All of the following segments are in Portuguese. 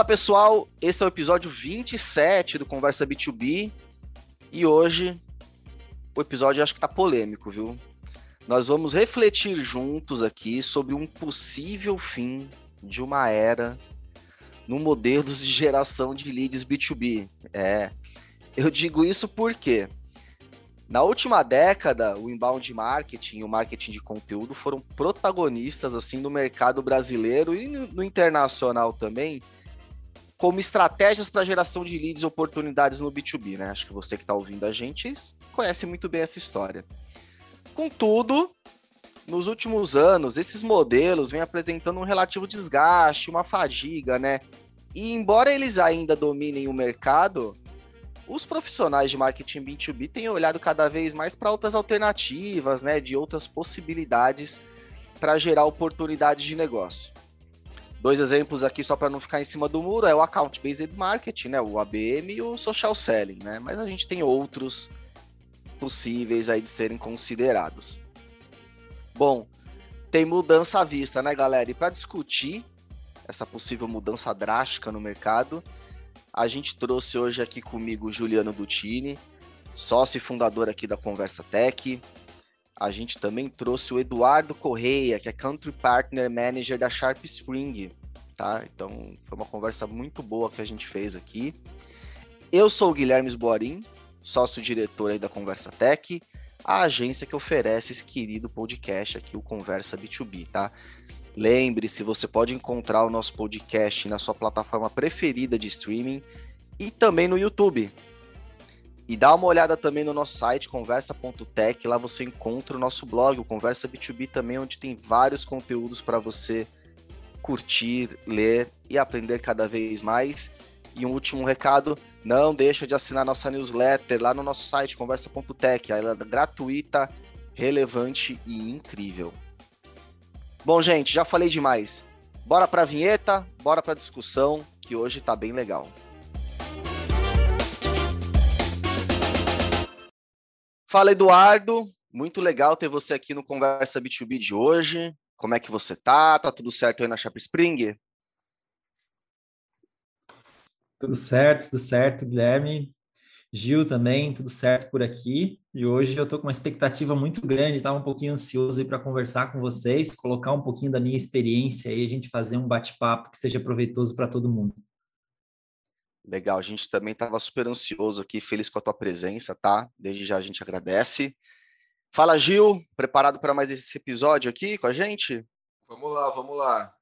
Fala pessoal, esse é o episódio 27 do Conversa B2B e hoje o episódio acho que tá polêmico, viu? Nós vamos refletir juntos aqui sobre um possível fim de uma era no modelo de geração de leads B2B. É, eu digo isso porque na última década, o inbound marketing e o marketing de conteúdo foram protagonistas assim no mercado brasileiro e no internacional também, como estratégias para geração de leads e oportunidades no B2B, né? Acho que você que está ouvindo a gente conhece muito bem essa história. Contudo, nos últimos anos, esses modelos vêm apresentando um relativo desgaste, uma fadiga, né? E embora eles ainda dominem o mercado, os profissionais de marketing B2B têm olhado cada vez mais para outras alternativas, né, de outras possibilidades para gerar oportunidades de negócio. Dois exemplos aqui só para não ficar em cima do muro é o account based marketing, né, o ABM e o social selling, né? Mas a gente tem outros possíveis aí de serem considerados. Bom, tem mudança à vista, né, galera? E para discutir essa possível mudança drástica no mercado, a gente trouxe hoje aqui comigo Juliano Dutini, sócio e fundador aqui da Conversa Tech. A gente também trouxe o Eduardo Correia, que é Country Partner Manager da Sharp Spring, tá? Então, foi uma conversa muito boa que a gente fez aqui. Eu sou o Guilherme Esboarim, sócio-diretor aí da Conversa Tech, a agência que oferece esse querido podcast aqui, o Conversa B2B, tá? Lembre-se, você pode encontrar o nosso podcast na sua plataforma preferida de streaming e também no YouTube. E dá uma olhada também no nosso site, conversa.tech, lá você encontra o nosso blog, o Conversa B2B também, onde tem vários conteúdos para você curtir, ler e aprender cada vez mais. E um último recado, não deixa de assinar nossa newsletter lá no nosso site, conversa.tech. Ela é gratuita, relevante e incrível. Bom, gente, já falei demais. Bora pra vinheta, bora pra discussão, que hoje tá bem legal. Fala, Eduardo. Muito legal ter você aqui no Conversa B2B de hoje. Como é que você tá? Tá tudo certo aí na Chapa Spring? Tudo certo, tudo certo, Guilherme. Gil também, tudo certo por aqui. E hoje eu estou com uma expectativa muito grande, estava um pouquinho ansioso para conversar com vocês, colocar um pouquinho da minha experiência e a gente fazer um bate-papo que seja proveitoso para todo mundo. Legal, a gente também estava super ansioso aqui, feliz com a tua presença, tá? Desde já a gente agradece. Fala, Gil, preparado para mais esse episódio aqui com a gente? Vamos lá, vamos lá.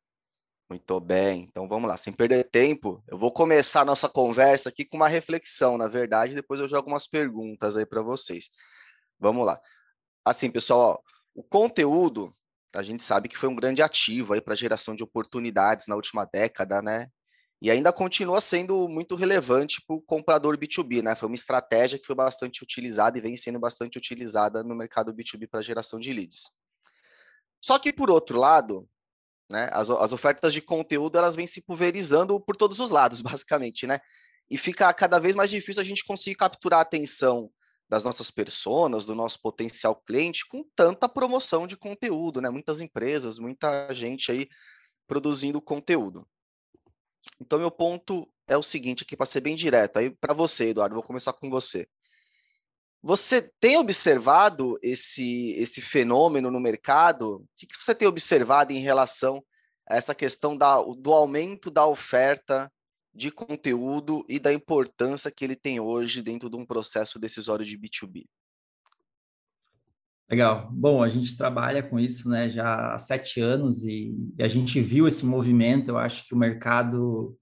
Muito bem, então vamos lá, sem perder tempo, eu vou começar a nossa conversa aqui com uma reflexão, na verdade, depois eu jogo umas perguntas aí para vocês. Vamos lá. Assim, pessoal, ó, o conteúdo, a gente sabe que foi um grande ativo aí para geração de oportunidades na última década, né? E ainda continua sendo muito relevante para o comprador B2B, né? Foi uma estratégia que foi bastante utilizada e vem sendo bastante utilizada no mercado B2B para geração de leads. Só que, por outro lado, né? As, as ofertas de conteúdo elas vêm se pulverizando por todos os lados, basicamente, né? E fica cada vez mais difícil a gente conseguir capturar a atenção das nossas pessoas, do nosso potencial cliente, com tanta promoção de conteúdo, né? Muitas empresas, muita gente aí produzindo conteúdo. Então, meu ponto é o seguinte, aqui para ser bem direto, aí para você, Eduardo, vou começar com você. Você tem observado esse, esse fenômeno no mercado? O que, que você tem observado em relação a essa questão da, do aumento da oferta de conteúdo e da importância que ele tem hoje dentro de um processo decisório de B2B? Legal. Bom, a gente trabalha com isso né, já há sete anos e, e a gente viu esse movimento. Eu acho que o mercado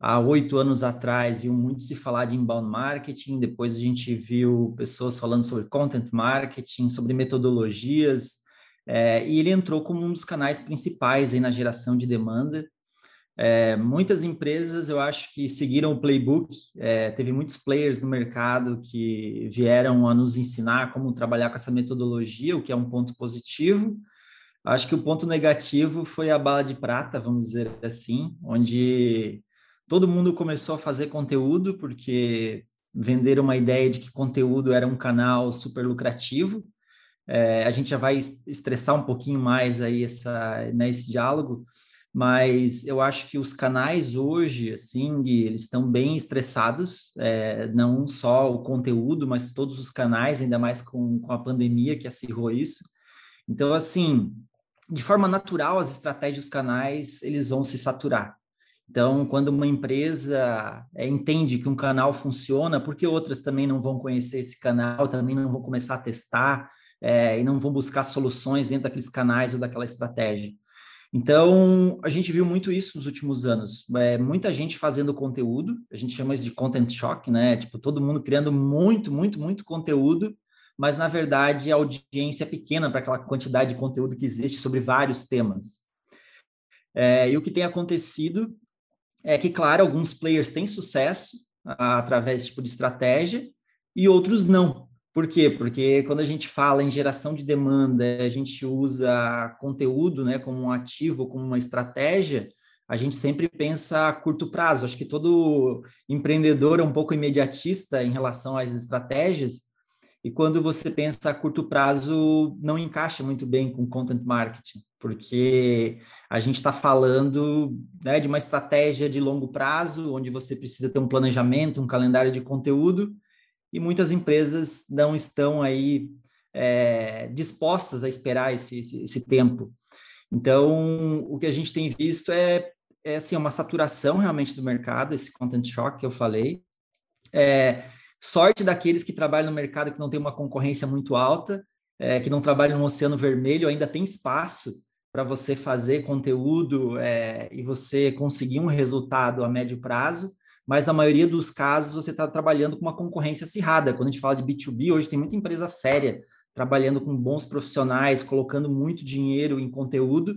há oito anos atrás viu muito se falar de inbound marketing, depois a gente viu pessoas falando sobre content marketing, sobre metodologias, é, e ele entrou como um dos canais principais aí na geração de demanda. É, muitas empresas, eu acho que seguiram o playbook, é, teve muitos players no mercado que vieram a nos ensinar como trabalhar com essa metodologia, o que é um ponto positivo. Acho que o ponto negativo foi a bala de prata, vamos dizer assim, onde todo mundo começou a fazer conteúdo porque venderam uma ideia de que conteúdo era um canal super lucrativo. É, a gente já vai estressar um pouquinho mais aí essa, né, esse diálogo, mas eu acho que os canais hoje, assim, eles estão bem estressados, é, não só o conteúdo, mas todos os canais, ainda mais com, com a pandemia que acirrou isso. Então, assim, de forma natural, as estratégias dos canais, eles vão se saturar. Então, quando uma empresa é, entende que um canal funciona, porque outras também não vão conhecer esse canal, também não vão começar a testar é, e não vão buscar soluções dentro daqueles canais ou daquela estratégia. Então, a gente viu muito isso nos últimos anos. É, muita gente fazendo conteúdo, a gente chama isso de content shock, né? Tipo, todo mundo criando muito, muito, muito conteúdo, mas na verdade a audiência é pequena para aquela quantidade de conteúdo que existe sobre vários temas. É, e o que tem acontecido é que, claro, alguns players têm sucesso através desse tipo de estratégia e outros não. Por quê? Porque quando a gente fala em geração de demanda, a gente usa conteúdo né, como um ativo, como uma estratégia, a gente sempre pensa a curto prazo. Acho que todo empreendedor é um pouco imediatista em relação às estratégias, e quando você pensa a curto prazo, não encaixa muito bem com content marketing, porque a gente está falando né, de uma estratégia de longo prazo, onde você precisa ter um planejamento, um calendário de conteúdo, e muitas empresas não estão aí é, dispostas a esperar esse, esse, esse, tempo. Então, o que a gente tem visto é, é assim, uma saturação realmente do mercado, esse content shock que eu falei. É, Sorte daqueles que trabalham no mercado que não tem uma concorrência muito alta, é, que não trabalham no Oceano Vermelho, ainda tem espaço para você fazer conteúdo é, e você conseguir um resultado a médio prazo, mas a maioria dos casos você está trabalhando com uma concorrência acirrada. Quando a gente fala de B2B, hoje tem muita empresa séria trabalhando com bons profissionais, colocando muito dinheiro em conteúdo.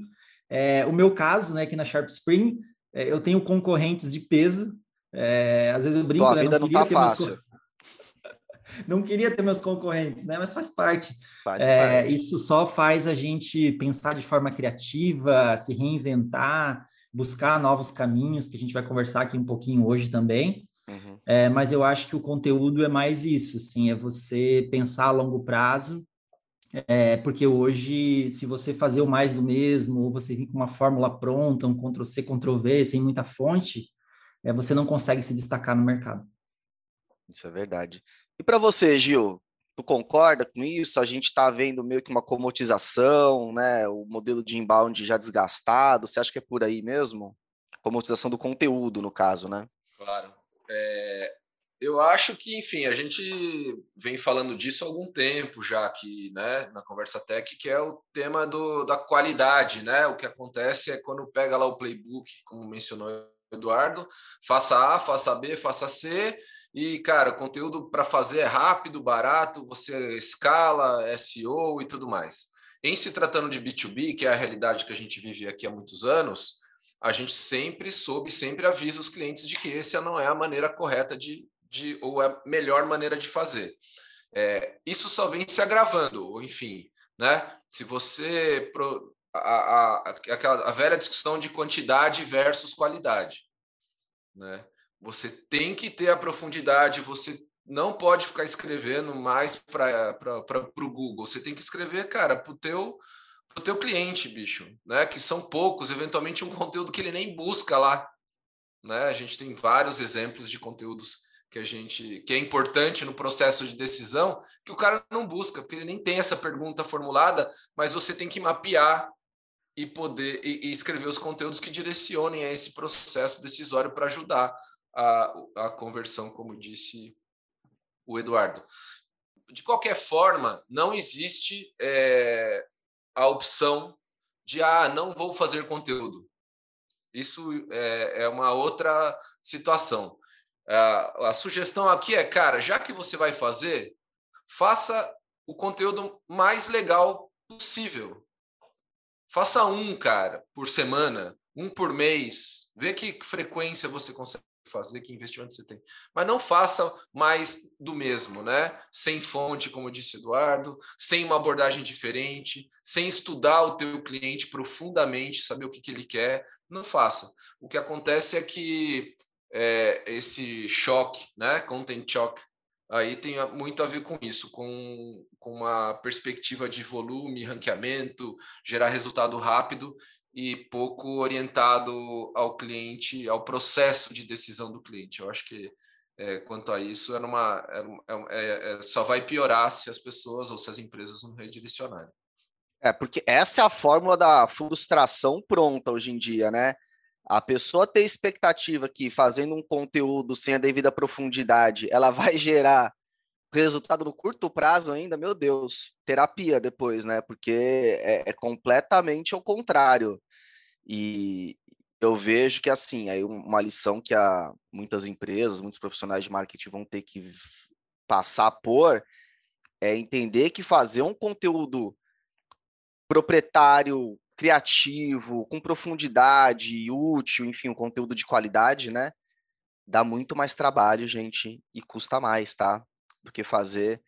É, o meu caso, né, aqui na Sharp Spring, é, eu tenho concorrentes de peso. É, às vezes eu brinco, Tua né, vida não está fácil. Meus não queria ter meus concorrentes, né? Mas faz parte. Faz é, parte. Isso só faz a gente pensar de forma criativa, se reinventar, buscar novos caminhos, que a gente vai conversar aqui um pouquinho hoje também. Uhum. É, mas eu acho que o conteúdo é mais isso, sim, é você pensar a longo prazo, é, porque hoje, se você fazer o mais do mesmo, ou você vir com uma fórmula pronta, um Ctrl-C, Ctrl-V, sem muita fonte, é, você não consegue se destacar no mercado. Isso é verdade. E para você, Gil, tu concorda com isso? A gente está vendo meio que uma comotização, né? O modelo de inbound já desgastado. Você acha que é por aí mesmo? Comotização do conteúdo, no caso, né? Claro. É, eu acho que, enfim, a gente vem falando disso há algum tempo já aqui, né, na Conversa Tech, que é o tema do, da qualidade, né? O que acontece é quando pega lá o playbook, como mencionou o Eduardo, faça A, faça B, faça C, e, cara, conteúdo para fazer é rápido, barato, você escala, SEO e tudo mais. Em se tratando de B2B, que é a realidade que a gente vive aqui há muitos anos, a gente sempre soube, sempre avisa os clientes de que essa não é a maneira correta de, de ou a melhor maneira de fazer. É, isso só vem se agravando, enfim, né? Se você pro, a, a, a, a velha discussão de quantidade versus qualidade, né? Você tem que ter a profundidade, você não pode ficar escrevendo mais para o Google. Você tem que escrever, cara, para o teu, pro teu cliente, bicho, né? Que são poucos, eventualmente um conteúdo que ele nem busca lá. Né? A gente tem vários exemplos de conteúdos que a gente que é importante no processo de decisão que o cara não busca, porque ele nem tem essa pergunta formulada, mas você tem que mapear e poder e, e escrever os conteúdos que direcionem a esse processo decisório para ajudar a, a conversão, como disse o Eduardo. De qualquer forma, não existe é, a opção de ah, não vou fazer conteúdo. Isso é, é uma outra situação. A, a sugestão aqui é, cara, já que você vai fazer, faça o conteúdo mais legal possível. Faça um, cara, por semana, um por mês. Vê que frequência você consegue fazer, que investimento você tem. Mas não faça mais do mesmo, né? Sem fonte, como disse Eduardo, sem uma abordagem diferente, sem estudar o teu cliente profundamente, saber o que, que ele quer, não faça. O que acontece é que é, esse choque, né? Content shock, aí tem muito a ver com isso, com, com uma perspectiva de volume, ranqueamento, gerar resultado rápido, e pouco orientado ao cliente, ao processo de decisão do cliente. Eu acho que é, quanto a isso, é uma, é, é, só vai piorar se as pessoas ou se as empresas não redirecionarem. É, porque essa é a fórmula da frustração pronta hoje em dia, né? A pessoa ter expectativa que fazendo um conteúdo sem a devida profundidade, ela vai gerar resultado no curto prazo ainda, meu Deus, terapia depois, né? Porque é, é completamente ao contrário. E eu vejo que, assim, aí uma lição que a, muitas empresas, muitos profissionais de marketing vão ter que passar por é entender que fazer um conteúdo proprietário, criativo, com profundidade, útil, enfim, um conteúdo de qualidade, né? Dá muito mais trabalho, gente, e custa mais, tá? Do que fazer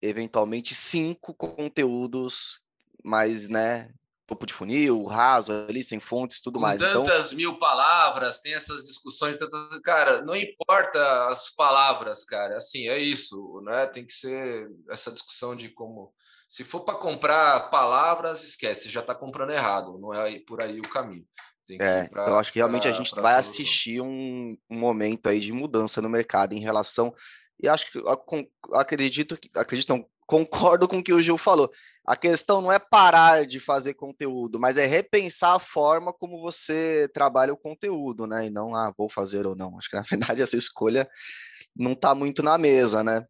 eventualmente cinco conteúdos mais, né, topo de funil, raso ali, sem fontes, tudo Com mais. Então tantas então... mil palavras, tem essas discussões, tantas... cara, não importa as palavras, cara, assim, é isso, né? Tem que ser essa discussão de como se for para comprar palavras, esquece, já está comprando errado, não é por aí o caminho. é, pra, então acho que realmente pra, a gente vai assistir um, um momento aí de mudança no mercado em relação e acho que acredito acredito não, concordo com o que o Gil falou. A questão não é parar de fazer conteúdo, mas é repensar a forma como você trabalha o conteúdo, né? E não, ah, vou fazer ou não. Acho que na verdade essa escolha não está muito na mesa, né?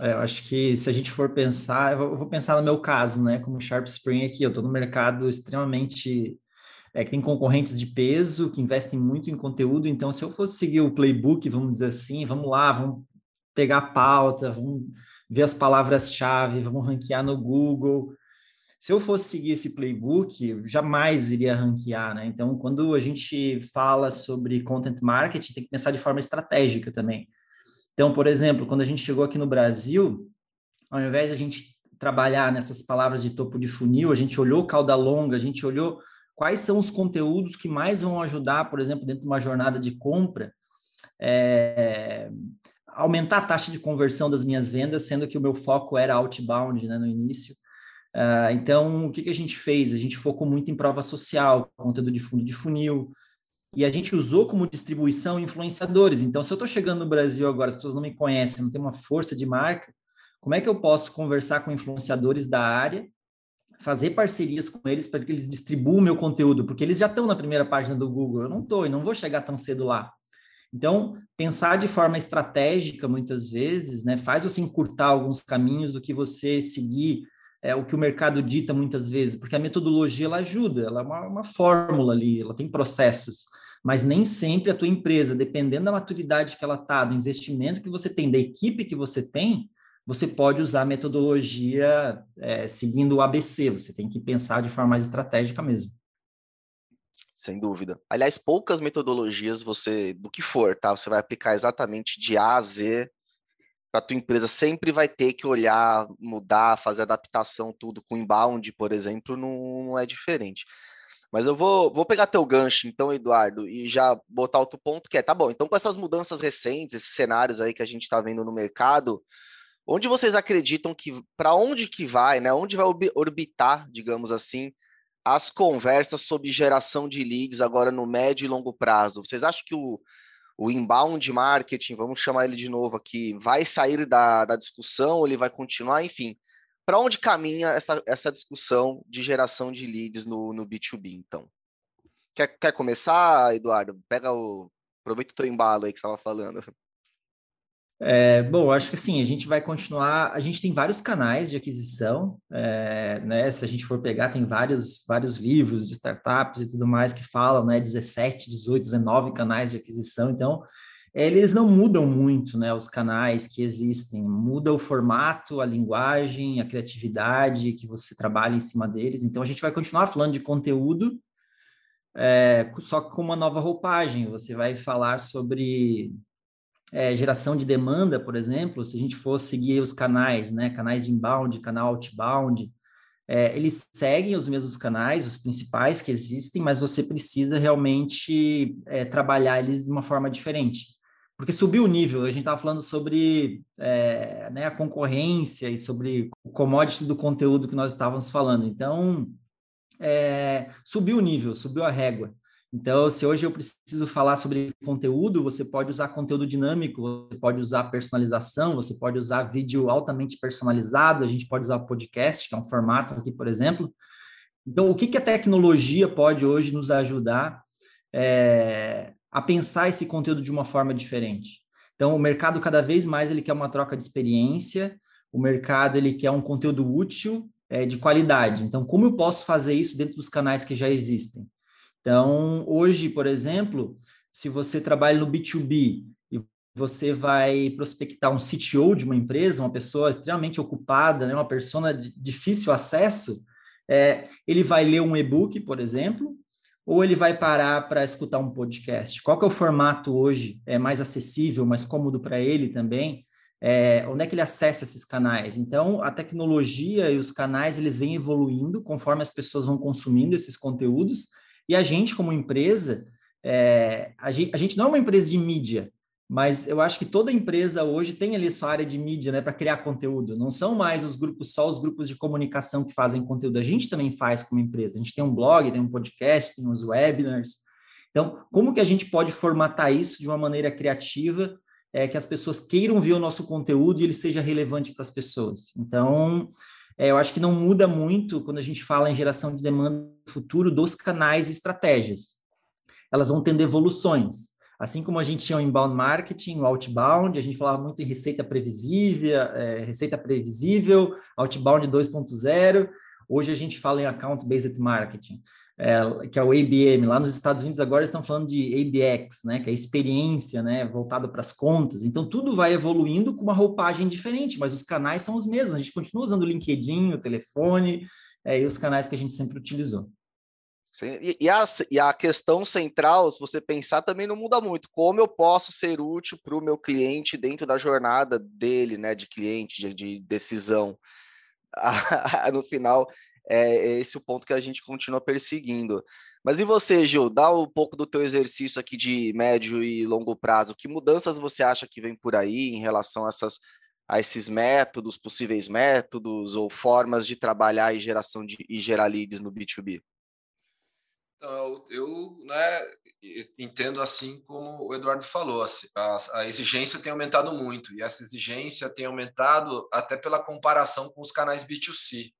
É, eu acho que se a gente for pensar, eu vou pensar no meu caso, né? Como Sharp Spring aqui, eu estou no mercado extremamente é, que tem concorrentes de peso que investem muito em conteúdo. Então, se eu fosse seguir o playbook, vamos dizer assim, vamos lá, vamos pegar a pauta, vamos ver as palavras-chave, vamos ranquear no Google. Se eu fosse seguir esse playbook, jamais iria ranquear, né? Então, quando a gente fala sobre content marketing, tem que pensar de forma estratégica também. Então, por exemplo, quando a gente chegou aqui no Brasil, ao invés de a gente trabalhar nessas palavras de topo de funil, a gente olhou cauda longa, a gente olhou quais são os conteúdos que mais vão ajudar, por exemplo, dentro de uma jornada de compra, é, aumentar a taxa de conversão das minhas vendas, sendo que o meu foco era outbound né, no início. Uh, então, o que, que a gente fez? A gente focou muito em prova social, conteúdo de fundo de funil, e a gente usou como distribuição influenciadores. Então, se eu estou chegando no Brasil agora, as pessoas não me conhecem, não tem uma força de marca, como é que eu posso conversar com influenciadores da área, fazer parcerias com eles para que eles distribuam o meu conteúdo? Porque eles já estão na primeira página do Google, eu não estou e não vou chegar tão cedo lá. Então, pensar de forma estratégica, muitas vezes, né, faz você encurtar alguns caminhos do que você seguir é, o que o mercado dita muitas vezes, porque a metodologia ela ajuda, ela é uma, uma fórmula ali, ela tem processos, mas nem sempre a tua empresa, dependendo da maturidade que ela está, do investimento que você tem, da equipe que você tem, você pode usar a metodologia é, seguindo o ABC, você tem que pensar de forma mais estratégica mesmo. Sem dúvida. Aliás, poucas metodologias você, do que for, tá? Você vai aplicar exatamente de A a Z para tua empresa. Sempre vai ter que olhar, mudar, fazer adaptação, tudo. Com inbound, por exemplo, não, não é diferente. Mas eu vou, vou pegar teu gancho, então, Eduardo, e já botar outro ponto que é, tá bom, então com essas mudanças recentes, esses cenários aí que a gente está vendo no mercado, onde vocês acreditam que, para onde que vai, né? Onde vai orbitar, digamos assim, as conversas sobre geração de leads agora no médio e longo prazo? Vocês acham que o, o inbound marketing, vamos chamar ele de novo aqui, vai sair da, da discussão ele vai continuar? Enfim, para onde caminha essa, essa discussão de geração de leads no, no B2B, então? Quer, quer começar, Eduardo? Pega o. Aproveita o teu embalo aí que você estava falando. É, bom, acho que assim, a gente vai continuar. A gente tem vários canais de aquisição, é, né? Se a gente for pegar, tem vários, vários livros de startups e tudo mais que falam, né? 17, 18, 19 canais de aquisição. Então, eles não mudam muito, né? Os canais que existem, muda o formato, a linguagem, a criatividade que você trabalha em cima deles. Então, a gente vai continuar falando de conteúdo, é, só com uma nova roupagem. Você vai falar sobre é, geração de demanda, por exemplo, se a gente for seguir os canais, né, canais de inbound, canal outbound, é, eles seguem os mesmos canais, os principais que existem, mas você precisa realmente é, trabalhar eles de uma forma diferente. Porque subiu o nível, a gente estava falando sobre é, né, a concorrência e sobre o commodity do conteúdo que nós estávamos falando. Então, é, subiu o nível, subiu a régua. Então, se hoje eu preciso falar sobre conteúdo, você pode usar conteúdo dinâmico, você pode usar personalização, você pode usar vídeo altamente personalizado, a gente pode usar podcast, que é um formato aqui, por exemplo. Então, o que, que a tecnologia pode hoje nos ajudar é, a pensar esse conteúdo de uma forma diferente? Então, o mercado cada vez mais ele quer uma troca de experiência, o mercado ele quer um conteúdo útil, é, de qualidade. Então, como eu posso fazer isso dentro dos canais que já existem? Então, hoje, por exemplo, se você trabalha no B2B e você vai prospectar um CTO de uma empresa, uma pessoa extremamente ocupada, né, uma pessoa de difícil acesso, é, ele vai ler um e-book, por exemplo, ou ele vai parar para escutar um podcast? Qual que é o formato hoje é mais acessível, mais cômodo para ele também? É, onde é que ele acessa esses canais? Então, a tecnologia e os canais eles vêm evoluindo conforme as pessoas vão consumindo esses conteúdos e a gente, como empresa, é, a, gente, a, gente, não é uma empresa de mídia, mas eu acho que toda empresa hoje tem ali sua área de mídia, né, para criar conteúdo. Não são mais os grupos, só os grupos de comunicação que fazem conteúdo. A gente também faz como empresa. A gente tem um blog, tem um podcast, tem uns webinars. Então, como que a gente pode formatar isso de uma maneira criativa, é, que as pessoas queiram ver o nosso conteúdo e ele seja relevante para as pessoas? Então, é, eu acho que não muda muito quando a gente fala em geração de demanda no futuro dos canais e estratégias. Elas vão tendo evoluções. Assim como a gente tinha o inbound marketing, o outbound, a gente falava muito em receita previsível, é, receita previsível, outbound 2.0. Hoje a gente fala em account-based marketing é, que é o ABM. Lá nos Estados Unidos agora estão falando de ABX, né, que é experiência, né, voltado para as contas. Então tudo vai evoluindo com uma roupagem diferente, mas os canais são os mesmos. A gente continua usando o LinkedIn, o telefone é, e os canais que a gente sempre utilizou. E, e, a, e a questão central, se você pensar, também não muda muito. Como eu posso ser útil para o meu cliente dentro da jornada dele, né, de cliente, de, de decisão? no final, é esse o ponto que a gente continua perseguindo. Mas e você, Gil? Dá um pouco do teu exercício aqui de médio e longo prazo. Que mudanças você acha que vem por aí em relação a, essas, a esses métodos, possíveis métodos ou formas de trabalhar e geração de e gerar leads no B2B? Então, eu né, entendo assim como o Eduardo falou, a, a, exigência tem aumentado muito e essa exigência tem aumentado até pela comparação com os canais B2C.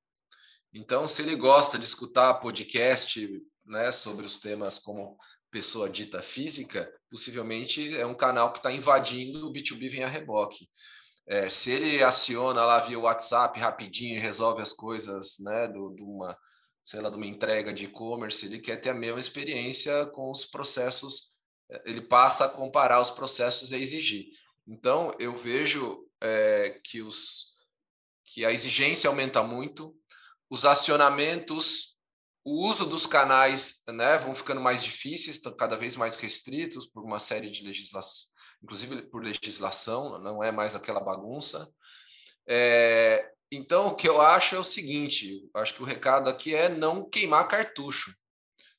Então, se ele gosta de escutar podcast né, sobre os temas como pessoa dita física, possivelmente é um canal que está invadindo o B2B vem a reboque. É, se ele aciona lá via WhatsApp rapidinho e resolve as coisas né, de uma, sei lá, de uma entrega de e-commerce, ele quer ter a mesma experiência com os processos, é, ele passa a comparar os processos e exigir. Então, eu vejo é, que, os, que a exigência aumenta muito, os acionamentos, o uso dos canais né, vão ficando mais difíceis, estão cada vez mais restritos por uma série de legislação, inclusive por legislação, não é mais aquela bagunça. É, então, o que eu acho é o seguinte: acho que o recado aqui é não queimar cartucho.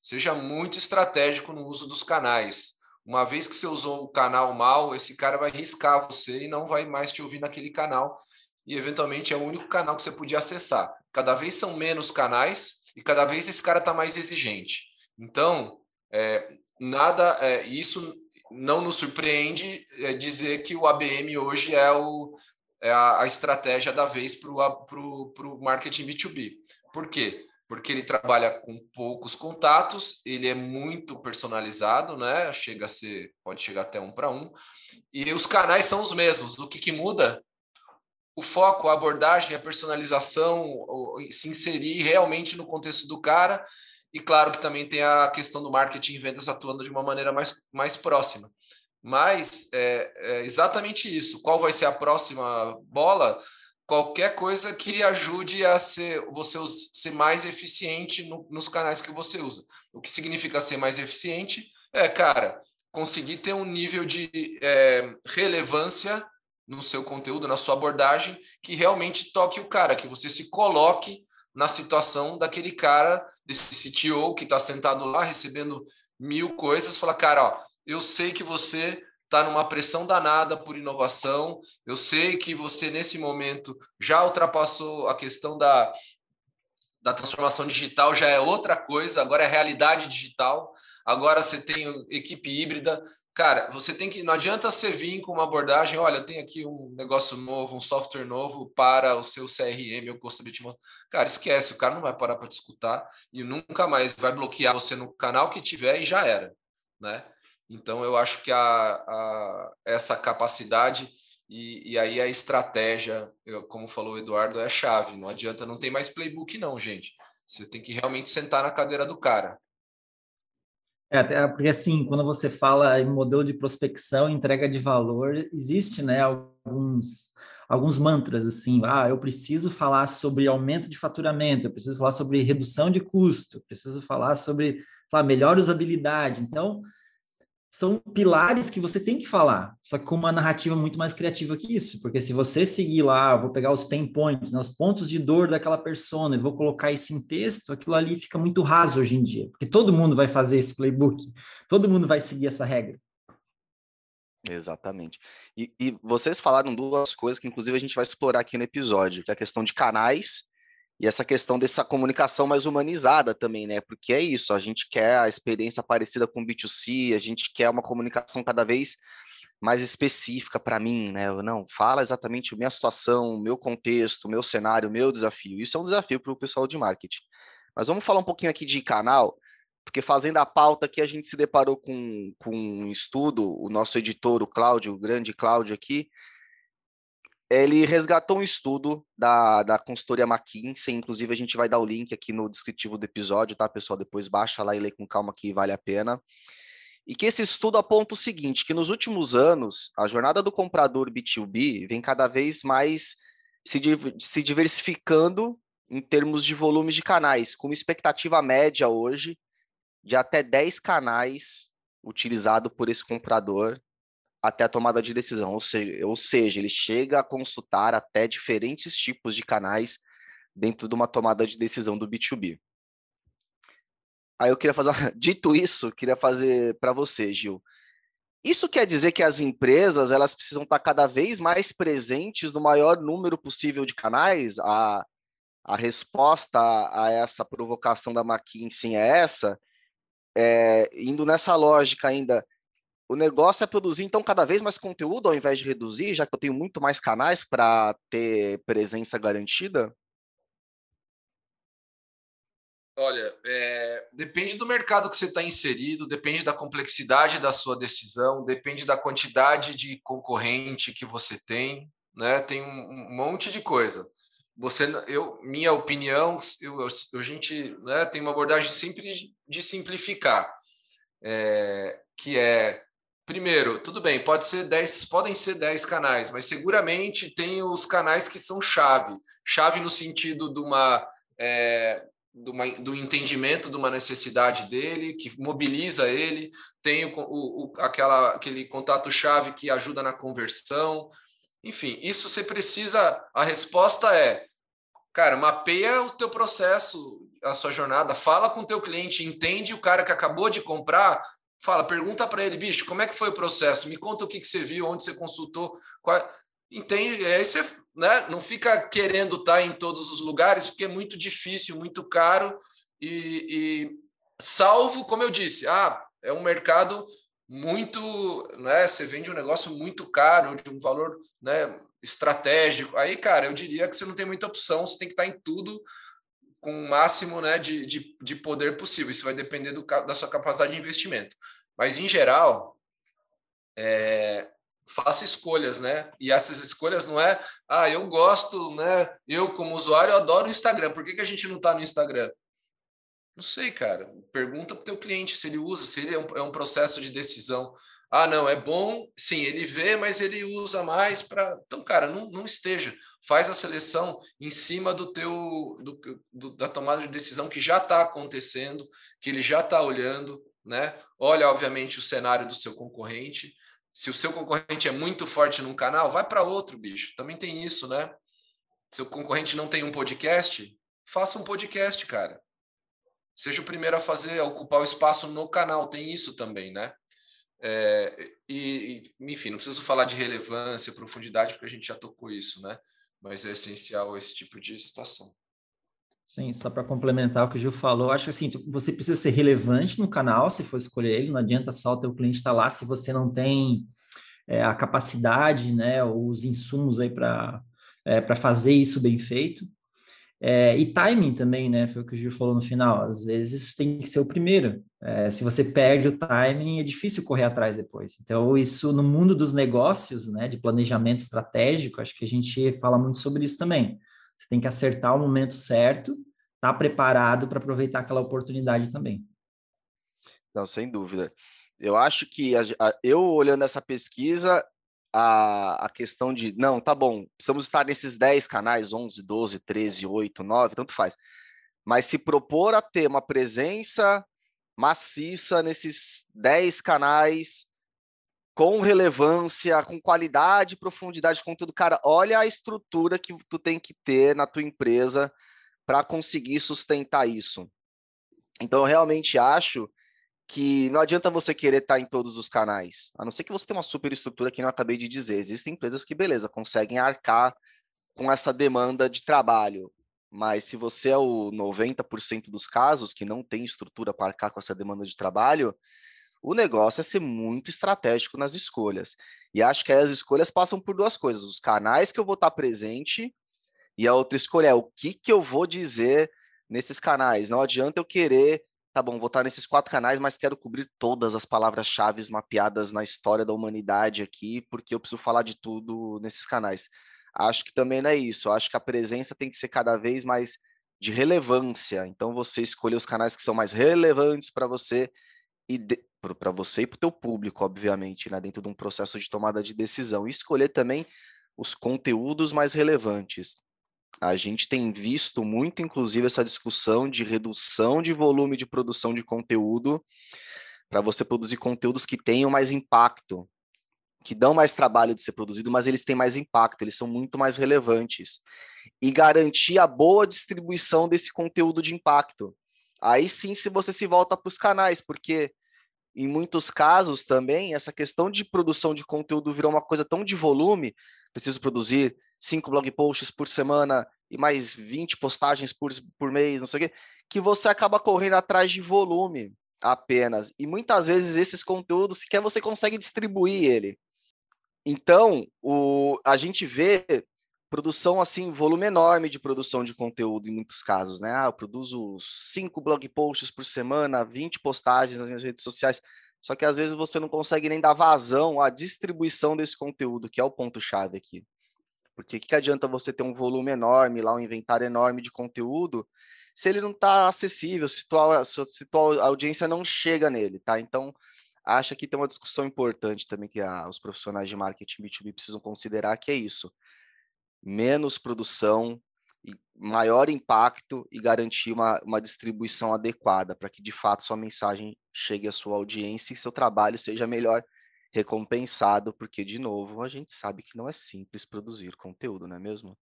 Seja muito estratégico no uso dos canais. Uma vez que você usou o canal mal, esse cara vai riscar você e não vai mais te ouvir naquele canal. E eventualmente é o único canal que você podia acessar. Cada vez são menos canais e cada vez esse cara está mais exigente. Então, é, nada, é, isso não nos surpreende é, dizer que o ABM hoje é, o, é a, a, estratégia da vez para o marketing B2B. Por quê? Porque ele trabalha com poucos contatos, ele é muito personalizado, né? Chega a ser, pode chegar até um para um, e os canais são os mesmos. O que, que muda o foco, a abordagem, a personalização, se inserir realmente no contexto do cara. E claro que também tem a questão do marketing e vendas atuando de uma maneira mais, mais próxima. Mas é, é exatamente isso. Qual vai ser a próxima bola? Qualquer coisa que ajude a ser você ser mais eficiente no, nos canais que você usa. O que significa ser mais eficiente? É, cara, conseguir ter um nível de é, relevância no seu conteúdo, na sua abordagem, que realmente toque o cara, que você se coloque na situação daquele cara, desse CTO que está sentado lá recebendo mil coisas, fala, cara, ó, eu sei que você está numa pressão danada por inovação, eu sei que você nesse momento já ultrapassou a questão da da transformação digital já é outra coisa, agora é realidade digital, agora você tem equipe híbrida. Cara, você tem que. Não adianta você vir com uma abordagem, olha, tem aqui um negócio novo, um software novo para o seu CRM ou Costa Cara, esquece, o cara não vai parar para te escutar e nunca mais vai bloquear você no canal que tiver e já era. Né? Então, eu acho que a, a essa capacidade e, e, aí a estratégia, como falou o Eduardo, é chave. Não adianta, não tem mais playbook, não, gente. Você tem que realmente sentar na cadeira do cara. É, porque assim, quando você fala em modelo de prospecção, entrega de valor, existe, né, alguns, alguns mantras, assim, ah, eu preciso falar sobre aumento de faturamento, eu preciso falar sobre redução de custo, preciso falar sobre, lá, melhor usabilidade. Então, são pilares que você tem que falar, só que com uma narrativa muito mais criativa que isso, porque se você seguir lá, vou pegar os pain points, né, os pontos de dor daquela persona e vou colocar isso em texto, aquilo ali fica muito raso hoje em dia, porque todo mundo vai fazer esse playbook, todo mundo vai seguir essa regra. Exatamente. E, e vocês falaram duas coisas que, inclusive, a gente vai explorar aqui no episódio, que é a questão de canais e essa questão dessa comunicação mais humanizada também, né? Porque é isso, a gente quer a experiência parecida com o B2C, a gente quer uma comunicação cada vez mais específica para mim, né? Não, fala exatamente a minha situação, o meu contexto, o meu cenário, o meu desafio. Isso é um desafio para o pessoal de marketing. Mas vamos falar um pouquinho aqui de canal, porque fazendo a pauta aqui, a gente se deparou com, com um estudo, o nosso editor, o Cláudio, o grande Cláudio aqui, ele resgatou um estudo da, da consultoria McKinsey, inclusive a gente vai dar o link aqui no descritivo do episódio, tá, pessoal? Depois baixa lá e lê com calma que vale a pena. E que esse estudo aponta o seguinte, que nos últimos anos, a jornada do comprador B2B vem cada vez mais se, se diversificando em termos de volumes de canais, com expectativa média hoje de até 10 canais utilizados por esse comprador até a tomada de decisão, ou seja, ou seja, ele chega a consultar até diferentes tipos de canais dentro de uma tomada de decisão do B2B. Aí eu queria fazer, dito isso, queria fazer para você, Gil. Isso quer dizer que as empresas elas precisam estar cada vez mais presentes no maior número possível de canais? A, a resposta a, a essa provocação da McKinsey é essa? É, indo nessa lógica ainda, o negócio é produzir, então, cada vez mais conteúdo ao invés de reduzir, já que eu tenho muito mais canais para ter presença garantida? Olha, é, depende do mercado que você está inserido, depende da complexidade da sua decisão, depende da quantidade de concorrente que você tem, né? Tem um, monte de coisa. Você, eu, minha opinião, eu, a gente né, tem uma abordagem sempre de simplificar, é, que é Primeiro, tudo bem, pode ser 10, podem ser 10 canais, mas seguramente tem os canais que são chave. Chave no sentido de uma, é, de uma do entendimento de uma necessidade dele, que mobiliza ele, tem o, o, aquela, aquele contato-chave que ajuda na conversão. Enfim, isso você precisa. A resposta é, cara, mapeia o teu processo, a sua jornada, fala com o teu cliente, entende o cara que acabou de comprar, Fala, pergunta para ele, bicho, como é que foi o processo? Me conta o que, que você viu, onde você consultou. Qual... Entende? Aí você né, não fica querendo estar em todos os lugares, porque é muito difícil, muito caro. E, e salvo, como eu disse, ah, é um mercado muito, né? Você vende um negócio muito caro, de um valor né, estratégico. Aí, cara, eu diria que você não tem muita opção, você tem que estar em tudo com o máximo né, de, de, de poder possível. Isso vai depender do, da sua capacidade de investimento. Mas, em geral, é, faça escolhas, né? E essas escolhas não é, ah, eu gosto, né? Eu, como usuário, eu adoro o Instagram. Por que, que a gente não está no Instagram? Não sei, cara. Pergunta para o teu cliente se ele usa, se ele é um, é um processo de decisão. Ah, não, é bom, sim, ele vê, mas ele usa mais para. Então, cara, não, não esteja. Faz a seleção em cima do teu do, do da tomada de decisão que já está acontecendo, que ele já está olhando, né? Olha, obviamente, o cenário do seu concorrente. Se o seu concorrente é muito forte num canal, vai para outro, bicho. Também tem isso, né? Se o concorrente não tem um podcast, faça um podcast, cara. Seja o primeiro a fazer, a ocupar o espaço no canal, tem isso também, né? É, e, enfim, não preciso falar de relevância, profundidade, porque a gente já tocou isso, né? Mas é essencial esse tipo de situação. Sim, só para complementar o que o Gil falou, acho assim, você precisa ser relevante no canal, se for escolher ele, não adianta só o teu cliente estar tá lá se você não tem é, a capacidade, né, os insumos aí para é, para fazer isso bem feito. É, e timing também, né? Foi o que o Gil falou no final. Às vezes isso tem que ser o primeiro. É, se você perde o timing, é difícil correr atrás depois. Então, isso no mundo dos negócios, né? De planejamento estratégico, acho que a gente fala muito sobre isso também. Você tem que acertar o momento certo, estar tá preparado para aproveitar aquela oportunidade também. Não, sem dúvida. Eu acho que a, a, eu olhando essa pesquisa, a, a questão de, não, tá bom, precisamos estar nesses 10 canais, 11, 12, 13, 8, 9, tanto faz. Mas se propor a ter uma presença maciça nesses 10 canais, com relevância, com qualidade, profundidade de conteúdo. Cara, olha a estrutura que tu tem que ter na tua empresa para conseguir sustentar isso. Então, eu realmente acho que não adianta você querer estar em todos os canais, a não ser que você tenha uma super estrutura que não acabei de dizer. Existem empresas que, beleza, conseguem arcar com essa demanda de trabalho, mas se você é o 90% dos casos que não tem estrutura para arcar com essa demanda de trabalho, o negócio é ser muito estratégico nas escolhas. E acho que as escolhas passam por duas coisas: os canais que eu vou estar presente, e a outra escolha é o que, que eu vou dizer nesses canais. Não adianta eu querer, tá bom, vou estar nesses quatro canais, mas quero cobrir todas as palavras-chave mapeadas na história da humanidade aqui, porque eu preciso falar de tudo nesses canais. Acho que também não é isso. Acho que a presença tem que ser cada vez mais de relevância. Então você escolher os canais que são mais relevantes para você e para você e para o teu público, obviamente, né, dentro de um processo de tomada de decisão. E escolher também os conteúdos mais relevantes. A gente tem visto muito, inclusive, essa discussão de redução de volume de produção de conteúdo para você produzir conteúdos que tenham mais impacto, que dão mais trabalho de ser produzido, mas eles têm mais impacto, eles são muito mais relevantes. E garantir a boa distribuição desse conteúdo de impacto. Aí sim, se você se volta para os canais, porque em muitos casos também, essa questão de produção de conteúdo virou uma coisa tão de volume, preciso produzir cinco blog posts por semana e mais 20 postagens por, por mês, não sei o quê, que você acaba correndo atrás de volume apenas. E muitas vezes esses conteúdos sequer você consegue distribuir ele. Então, o, a gente vê produção assim, volume enorme de produção de conteúdo em muitos casos, né? Ah, eu produzo cinco blog posts por semana, 20 postagens nas minhas redes sociais. Só que às vezes você não consegue nem dar vazão à distribuição desse conteúdo, que é o ponto-chave aqui. Porque que, adianta você ter um volume enorme, lá um inventário enorme de conteúdo, se ele não está acessível, se tua, se tua audiência não chega nele, tá? Então, acho que tem uma discussão importante também que a, os profissionais de marketing B2B precisam considerar, que é isso menos produção, maior impacto e garantir uma, uma distribuição adequada para que de fato sua mensagem chegue à sua audiência e seu trabalho seja melhor recompensado, porque de novo a gente sabe que não é simples produzir conteúdo, não é mesmo?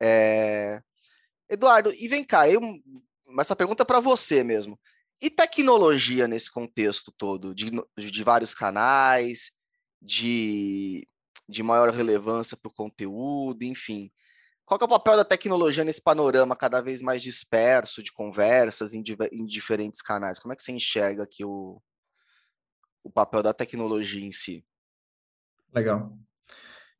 É... Eduardo, e vem cá, eu... essa pergunta é para você mesmo. E tecnologia nesse contexto todo, de, de vários canais, de de maior relevância para o conteúdo, enfim. Qual é o papel da tecnologia nesse panorama cada vez mais disperso de conversas em, em diferentes canais? Como é que você enxerga aqui o, o papel da tecnologia em si? Legal.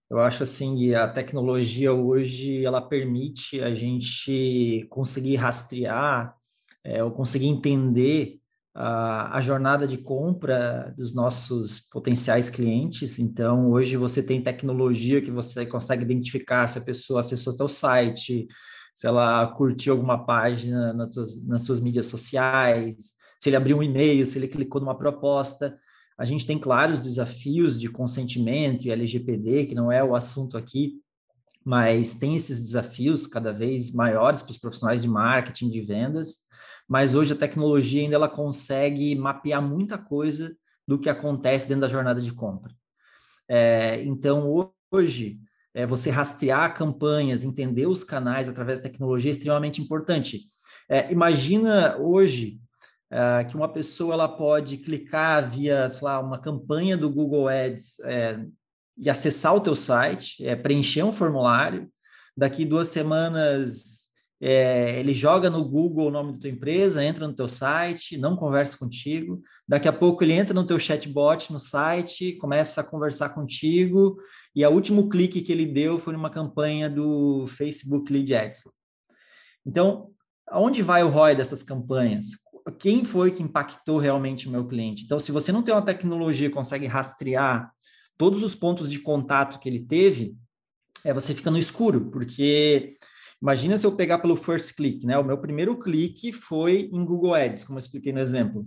Eu acho assim a tecnologia hoje ela permite a gente conseguir rastrear é, ou conseguir entender a, a jornada de compra dos nossos potenciais clientes. Então, hoje você tem tecnologia que você consegue identificar se a pessoa acessou teu site, se ela curtiu alguma página nas tuas, nas suas mídias sociais, se ele abriu um e-mail, se ele clicou numa proposta. A gente tem claros desafios de consentimento e LGPD, que não é o assunto aqui, mas tem esses desafios cada vez maiores para os profissionais de marketing, de vendas mas hoje a tecnologia ainda ela consegue mapear muita coisa do que acontece dentro da jornada de compra. É, então, hoje, é, você rastrear campanhas, entender os canais através da tecnologia é extremamente importante. É, imagina hoje é, que uma pessoa ela pode clicar via, sei lá, uma campanha do Google Ads é, e acessar o teu site, é, preencher um formulário, daqui duas semanas é, ele joga no Google o nome da tua empresa, entra no teu site, não conversa contigo. Daqui a pouco ele entra no teu chatbot no site, começa a conversar contigo, e o último clique que ele deu foi numa campanha do Facebook Lead Ads. Então, aonde vai o ROI dessas campanhas? Quem foi que impactou realmente o meu cliente? Então, se você não tem uma tecnologia que consegue rastrear todos os pontos de contato que ele teve, é, você fica no escuro, porque Imagina se eu pegar pelo first click, né? O meu primeiro clique foi em Google Ads, como eu expliquei no exemplo.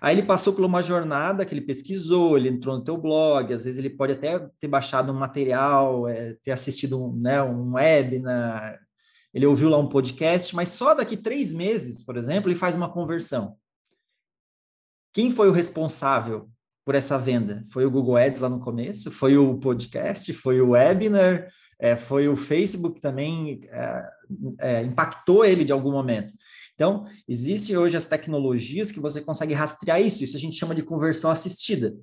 Aí ele passou por uma jornada que ele pesquisou, ele entrou no teu blog, às vezes ele pode até ter baixado um material, é, ter assistido um, né, um webinar, ele ouviu lá um podcast, mas só daqui três meses, por exemplo, ele faz uma conversão. Quem foi o responsável por essa venda? Foi o Google Ads lá no começo? Foi o podcast? Foi o webinar? é, foi o Facebook também é, é, impactou ele de algum momento. Então, existem hoje as tecnologias que você consegue rastrear isso, isso a gente chama de conversão assistida.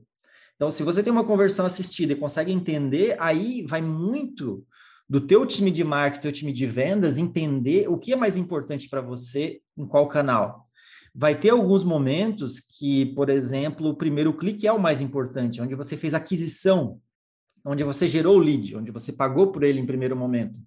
Então, se você tem uma conversão assistida e consegue entender, aí vai muito do teu time de marketing, teu time de vendas, entender o que é mais importante para você em qual canal. Vai ter alguns momentos que, por exemplo, o primeiro clique é o mais importante, onde você fez aquisição onde você gerou o lead, onde você pagou por ele em primeiro momento.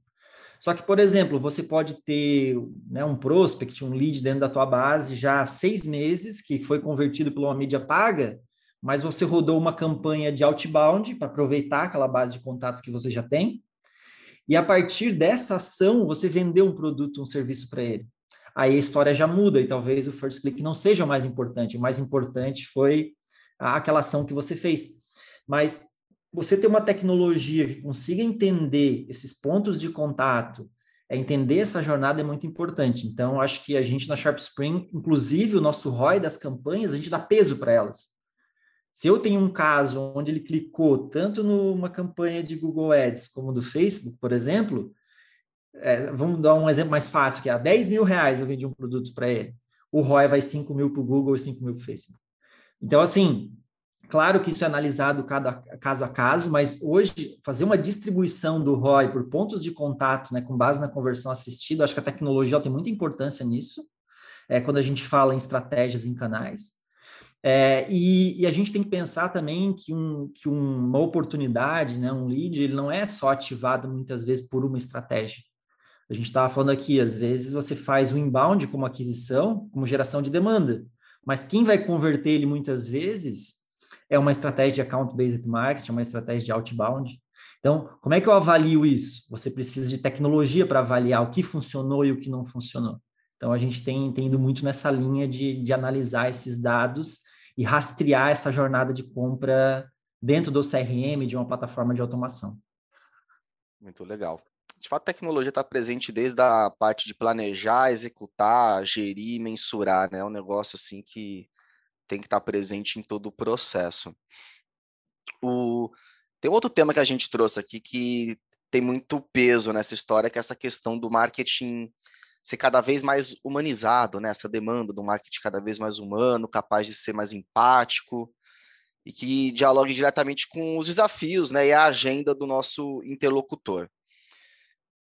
Só que, por exemplo, você pode ter né, um prospect, um lead dentro da tua base já há seis meses, que foi convertido por uma mídia paga, mas você rodou uma campanha de outbound para aproveitar aquela base de contatos que você já tem. E a partir dessa ação, você vendeu um produto, um serviço para ele. Aí a história já muda e talvez o first click não seja o mais importante. O mais importante foi aquela ação que você fez. Mas você ter uma tecnologia que consiga entender esses pontos de contato, é entender essa jornada é muito importante. Então, acho que a gente na Sharp Spring, inclusive o nosso ROI das campanhas, a gente dá peso para elas. Se eu tenho um caso onde ele clicou tanto numa campanha de Google Ads como do Facebook, por exemplo, é, vamos dar um exemplo mais fácil, que é 10 mil reais eu vendi um produto para ele. O ROI vai 5 mil para o Google e 5 mil para o Facebook. Então, assim, Claro que isso é analisado cada, caso a caso, mas hoje fazer uma distribuição do ROI por pontos de contato, né, com base na conversão assistida, acho que a tecnologia tem muita importância nisso, é, quando a gente fala em estratégias em canais. É, e, e, a gente tem que pensar também que, um, que uma oportunidade, né, um lead, ele não é só ativado muitas vezes por uma estratégia. A gente estava falando aqui, às vezes você faz o inbound como aquisição, como geração de demanda, mas quem vai converter ele muitas vezes é uma estratégia de account-based marketing, é uma estratégia de outbound. Então, como é que eu avalio isso? Você precisa de tecnologia para avaliar o que funcionou e o que não funcionou. Então, a gente tem, tem ido muito nessa linha de, de analisar esses dados e rastrear essa jornada de compra dentro do CRM de uma plataforma de automação. Muito legal. De fato, a tecnologia está presente desde a parte de planejar, executar, gerir, mensurar, né? É um negócio assim que tem que estar presente em todo o processo. O... Tem outro tema que a gente trouxe aqui que tem muito peso nessa história, que é essa questão do marketing ser cada vez mais humanizado, né? Essa demanda do marketing cada vez mais humano, capaz de ser mais empático e que dialogue diretamente com os desafios, né? E a agenda do nosso interlocutor.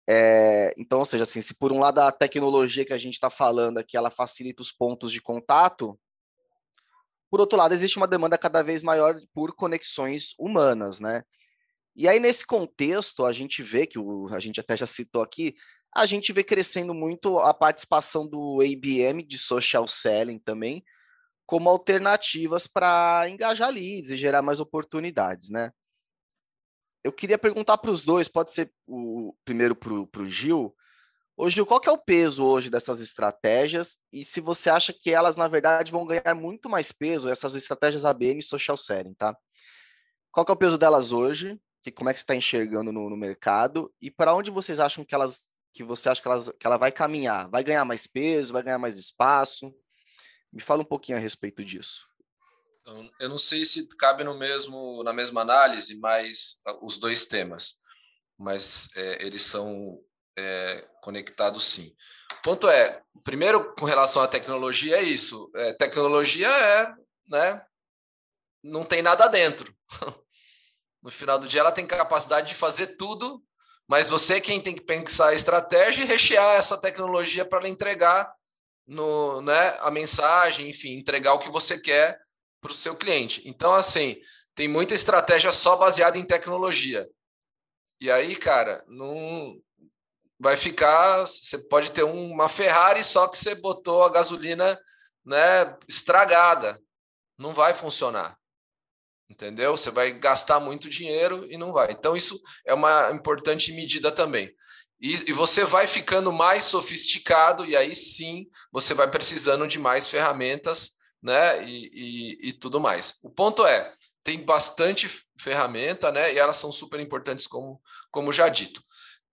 É, então, ou seja, assim, se por um lado a tecnologia que a gente está falando aqui, ela facilita os pontos de contato, por outro lado, existe uma demanda cada vez maior por conexões humanas, né? E aí, nesse contexto, a gente vê que o, a gente até já citou aqui, a gente vê crescendo muito a participação do ABM de social selling também, como alternativas para engajar leads e gerar mais oportunidades, né? Eu queria perguntar para os dois, pode ser o primeiro para o Gil, Hoje, qual que é o peso hoje dessas estratégias e se você acha que elas, na verdade, vão ganhar muito mais peso, essas estratégias ABM e social selling, tá? Qual que é o peso delas hoje? Que, como é que você está enxergando no, no, mercado? E para onde vocês acham que elas, que você acha que, elas, que ela vai caminhar? Vai ganhar mais peso? Vai ganhar mais espaço? Me fala um pouquinho a respeito disso. Então, eu não sei se cabe no mesmo, na mesma análise, mas ah, os dois temas. Mas é, eles são é, conectado sim. O ponto é, primeiro, com relação à tecnologia, é isso. É, tecnologia é, né? Não tem nada dentro. No final do dia, ela tem capacidade de fazer tudo mas você é quem tem que pensar a estratégia e rechear essa tecnologia para entregar no, né, a mensagem, enfim, entregar o que você quer para o seu cliente. Então, assim, tem muita estratégia só baseada em tecnologia. E aí, cara, não vai ficar. Você pode ter uma Ferrari só que você botou a gasolina né, estragada. Não vai funcionar. Entendeu? Você vai gastar muito dinheiro e não vai. Então, isso é uma importante medida também. E, e você vai ficando mais sofisticado, e aí sim você vai precisando de mais ferramentas né? E, e, e, tudo mais. O ponto é, tem bastante ferramenta, né? E elas são super importantes, como, como já dito.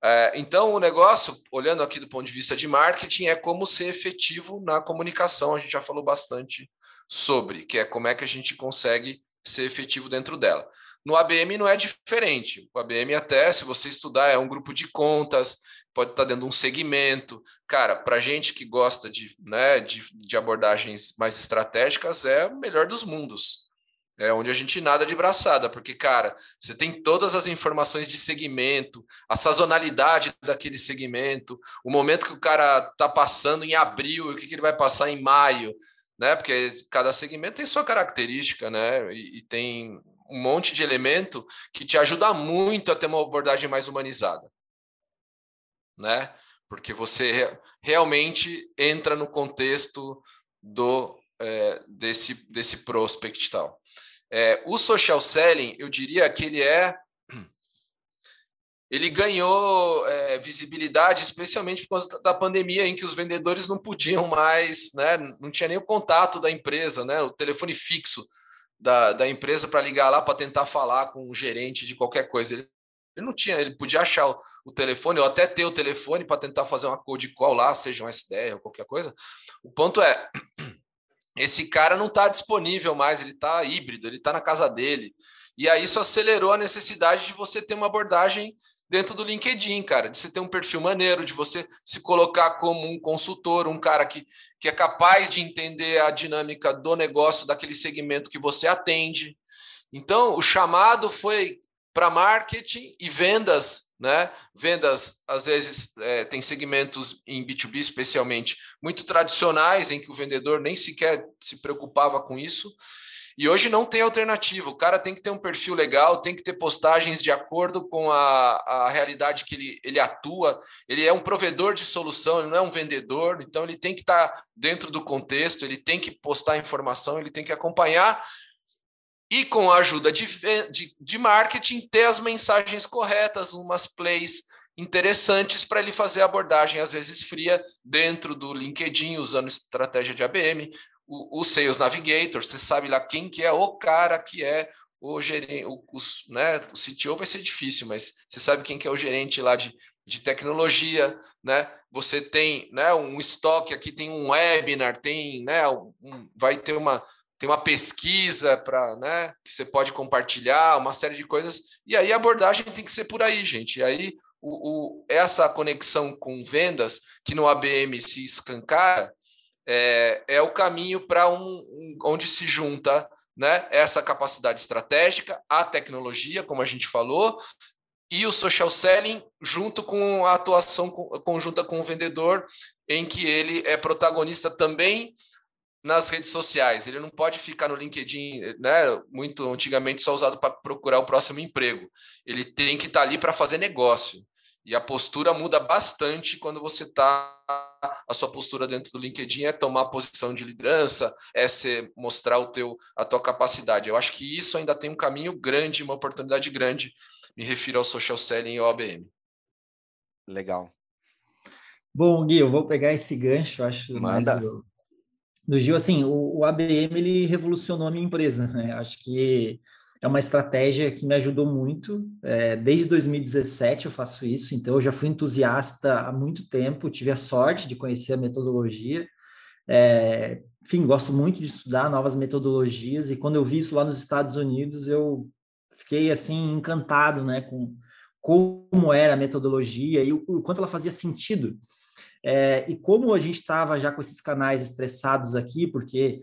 É, então, o negócio, olhando aqui do ponto de vista de marketing, é como ser efetivo na comunicação. A gente já falou bastante sobre, que é como é que a gente consegue ser efetivo dentro dela. No ABM não é diferente. O ABM, até se você estudar, é um grupo de contas, pode estar dentro de um segmento. Cara, para gente que gosta de, né, de, de abordagens mais estratégicas, é o melhor dos mundos. É onde a gente nada de braçada, porque, cara, você tem todas as informações de segmento, a sazonalidade daquele segmento, o momento que o cara está passando em abril e o que, que ele vai passar em maio, né? Porque cada segmento tem sua característica, né? E, e tem um monte de elemento que te ajuda muito a ter uma abordagem mais humanizada, né? Porque você realmente entra no contexto do é, desse, desse prospect tal. É, o social selling, eu diria que ele é. Ele ganhou é, visibilidade, especialmente por causa da pandemia, em que os vendedores não podiam mais, né, não tinha nem o contato da empresa, né, o telefone fixo da, da empresa para ligar lá para tentar falar com o gerente de qualquer coisa. Ele, ele não tinha, ele podia achar o, o, telefone, ou até ter o telefone para tentar fazer uma code call lá, seja um SDR ou qualquer coisa. O ponto é, esse cara não está disponível mais, ele está híbrido, ele está na casa dele. E aí isso acelerou a necessidade de você ter uma abordagem dentro do LinkedIn, cara, de você ter um perfil maneiro, de você se colocar como um consultor, um cara que, que é capaz de entender a dinâmica do negócio daquele segmento que você atende. Então, o chamado foi para marketing e vendas né? Vendas, às vezes, é, tem segmentos em B2B, especialmente, muito tradicionais, em que o vendedor nem sequer se preocupava com isso. E hoje não tem alternativa. O cara tem que ter um perfil legal, tem que ter postagens de acordo com a, a realidade que ele, ele atua. Ele é um provedor de solução, ele não é um vendedor, então ele tem que estar tá dentro do contexto, ele tem que postar informação, ele tem que acompanhar e com a ajuda de, de, de marketing ter as mensagens corretas, umas plays interessantes para ele fazer a abordagem, às vezes fria, dentro do LinkedIn, usando estratégia de ABM, o, o Sales Navigator, você sabe lá quem que é o cara que é o gerente, o, os, né, o CTO vai ser difícil, mas você sabe quem que é o gerente lá de, de tecnologia, né? Você tem né, um estoque aqui, tem um webinar, tem, né, um, vai ter uma, tem uma pesquisa para, né, que você pode compartilhar, uma série de coisas. E aí a abordagem tem que ser por aí, gente. E aí o, o essa conexão com vendas, que no ABM se escancara, é, é o caminho para um, um, onde se junta né, essa capacidade estratégica, a tecnologia, como a gente falou, e o social selling junto com a atuação conjunta com o vendedor, em que ele é protagonista também nas redes sociais. Ele não pode ficar no LinkedIn, né? Muito antigamente só usado para procurar o próximo emprego. Ele tem que estar tá ali para fazer negócio. E a postura muda bastante quando você está. A sua postura dentro do LinkedIn é tomar posição de liderança, é ser, mostrar o teu, a tua capacidade. Eu acho que isso ainda tem um caminho grande, uma oportunidade grande. Me refiro ao social selling e ao ABM. Legal. Bom, Gui, eu vou pegar esse gancho, acho Manda. mais do, do Gil, assim, o, o, ABM ele revolucionou a minha empresa, né? Acho que é uma estratégia que me ajudou muito. É, desde 2017 eu faço isso, então eu já fui entusiasta há muito tempo, tive a sorte de conhecer a metodologia. É, enfim, gosto muito de estudar novas metodologias e quando eu vi isso lá nos Estados Unidos, eu fiquei assim encantado, né, com como era a metodologia e o, o quanto ela fazia sentido é, e como a gente estava já com esses canais estressados aqui, porque,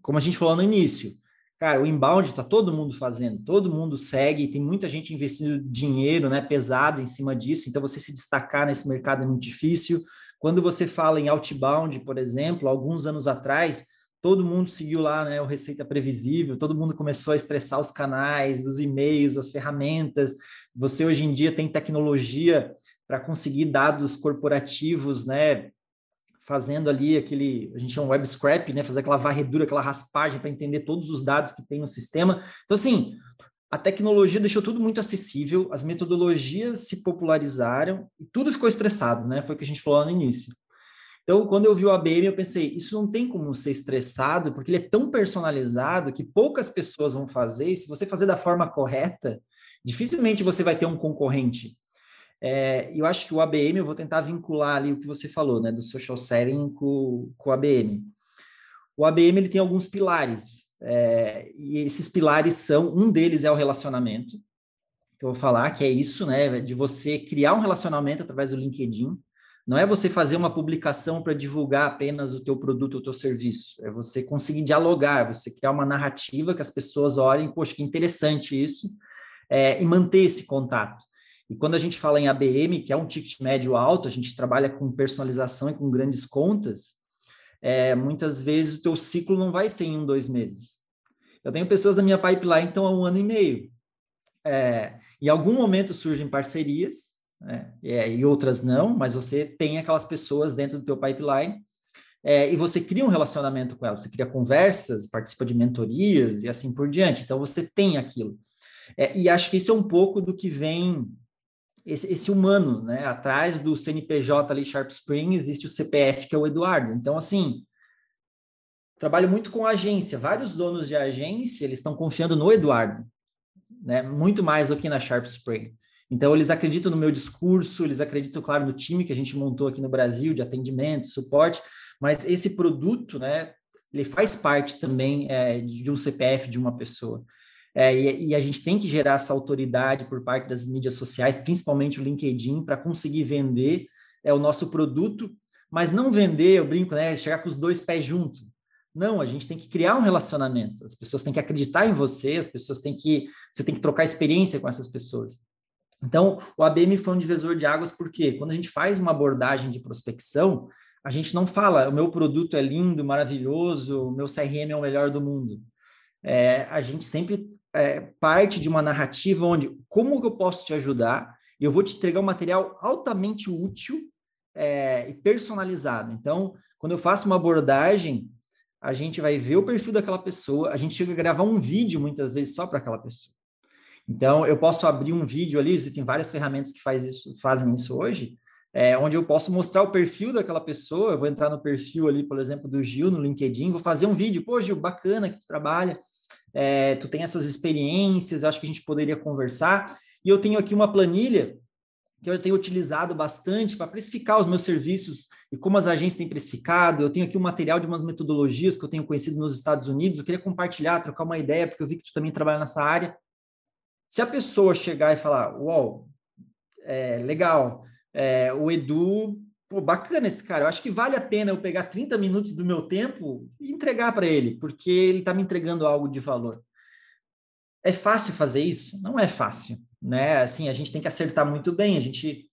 como a gente falou no início, Cara, o inbound está todo mundo fazendo, todo mundo segue, tem muita gente investindo dinheiro, né, pesado em cima disso. Então, você se destacar nesse mercado é muito difícil. Quando você fala em outbound, por exemplo, alguns anos atrás, todo mundo seguiu lá, né, o Receita Previsível, todo mundo começou a estressar os canais, os e-mails, as ferramentas. Você hoje em dia tem tecnologia para conseguir dados corporativos, né, fazendo ali aquele, a gente chama web scrap, né, fazer aquela varredura, aquela raspagem para entender todos os dados que tem no sistema. Então, assim, a tecnologia deixou tudo muito acessível, as metodologias se popularizaram e tudo ficou estressado, né? Foi o que a gente falou no início. Então, quando eu vi o ABM, eu pensei, isso não tem como ser estressado, porque ele é tão personalizado que poucas pessoas vão fazer, e se você fazer da forma correta, dificilmente você vai ter um concorrente. É, eu acho que o ABM, eu vou tentar vincular ali o que você falou, né, do social selling com, com o ABM. O ABM ele tem alguns pilares, é, e esses pilares são, um deles é o relacionamento, que eu vou falar, que é isso, né, de você criar um relacionamento através do LinkedIn, não é você fazer uma publicação para divulgar apenas o teu produto ou o teu serviço, é você conseguir dialogar, é você criar uma narrativa que as pessoas olhem, poxa, que interessante isso, é, e manter esse contato. E quando a gente fala em ABM, que é um ticket médio alto, a gente trabalha com personalização e com grandes contas, é, muitas vezes o teu ciclo não vai ser em um, dois meses. Eu tenho pessoas da minha pipeline então há um ano e meio. É, em algum momento surgem parcerias, né, é, e outras não, mas você tem aquelas pessoas dentro do teu pipeline é, e você cria um relacionamento com elas, você cria conversas, participa de mentorias e assim por diante. Então você tem aquilo. É, e acho que isso é um pouco do que vem esse, esse, humano, né? Atrás do CNPJ ali, Sharp Spring, existe o CPF, que é o Eduardo. Então, assim, trabalho muito com agência. Vários donos de agência, eles estão confiando no Eduardo, né? Muito mais do que na Sharp Spring. Então, eles acreditam no meu discurso, eles acreditam, claro, no time que a gente montou aqui no Brasil, de atendimento, suporte, mas esse produto, né, ele faz parte também é, de um CPF de uma pessoa. É, e, e, a gente tem que gerar essa autoridade por parte das mídias sociais, principalmente o LinkedIn, para conseguir vender é, o nosso produto, mas não vender, eu brinco, né? Chegar com os dois pés juntos. Não, a gente tem que criar um relacionamento. As pessoas têm que acreditar em você, as pessoas têm que. Você tem que trocar experiência com essas pessoas. Então, o ABM foi um divisor de águas, porque quando a gente faz uma abordagem de prospecção, a gente não fala, o meu produto é lindo, maravilhoso, o meu CRM é o melhor do mundo. É, a gente sempre é, parte de uma narrativa onde como eu posso te ajudar? Eu vou te entregar um material altamente útil é, e personalizado. Então, quando eu faço uma abordagem, a gente vai ver o perfil daquela pessoa, a gente chega a gravar um vídeo muitas vezes só para aquela pessoa. Então, eu posso abrir um vídeo ali, existem várias ferramentas que faz isso, fazem isso hoje, é, onde eu posso mostrar o perfil daquela pessoa. Eu vou entrar no perfil ali, por exemplo, do Gil no LinkedIn, vou fazer um vídeo. Pô, Gil, bacana que tu trabalha é, tu tem essas experiências, acho que a gente poderia conversar. E eu tenho aqui uma planilha que eu tenho utilizado bastante para precificar os meus serviços e como as agências têm precificado. Eu tenho aqui um material de umas metodologias que eu tenho conhecido nos Estados Unidos. Eu queria compartilhar, trocar uma ideia, porque eu vi que tu também trabalha nessa área. Se a pessoa chegar e falar, uau, é, legal, é, o Edu pô, bacana esse cara, eu acho que vale a pena eu pegar 30 minutos do meu tempo entregar para ele, porque ele está me entregando algo de valor. É fácil fazer isso? Não é fácil, né? Assim, a gente tem que acertar muito bem, a gente...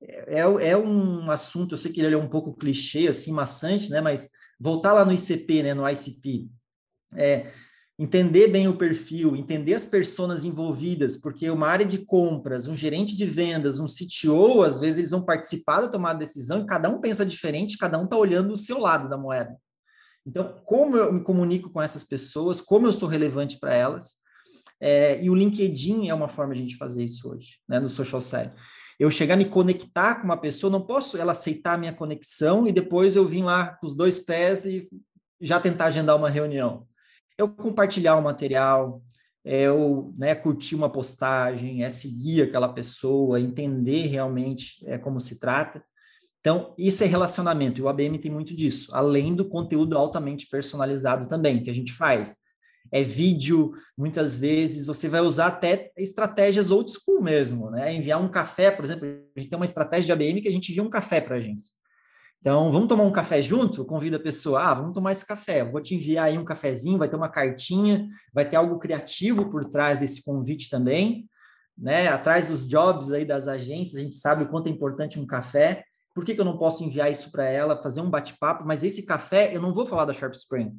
É, é um assunto, eu sei que ele é um pouco clichê, assim, maçante, né? Mas voltar lá no ICP, né? No ICP, é, entender bem o perfil, entender as pessoas envolvidas, porque uma área de compras, um gerente de vendas, um CTO, às vezes eles vão participar da tomada de decisão e cada um pensa diferente, cada um está olhando o seu lado da moeda. Então, como eu me comunico com essas pessoas, como eu sou relevante para elas, é, e o LinkedIn é uma forma de a gente fazer isso hoje, né, no social side. Eu chegar a me conectar com uma pessoa, não posso ela aceitar a minha conexão e depois eu vim lá com os dois pés e já tentar agendar uma reunião eu compartilhar o material, é eu né, curtir uma postagem, é seguir aquela pessoa, entender realmente é, como se trata. Então, isso é relacionamento, e o ABM tem muito disso, além do conteúdo altamente personalizado também, que a gente faz. É vídeo, muitas vezes você vai usar até estratégias old school mesmo, né? Enviar um café, por exemplo, a gente tem uma estratégia de ABM que a gente envia um café para a agência. Então, vamos tomar um café junto? Eu convido a pessoa, ah, vamos tomar esse café. Vou te enviar aí um cafezinho, vai ter uma cartinha, vai ter algo criativo por trás desse convite também, né? Atrás dos jobs aí das agências, a gente sabe o quanto é importante um café. Por que, que eu não posso enviar isso para ela, fazer um bate-papo? Mas esse café, eu não vou falar da Sharp Spring.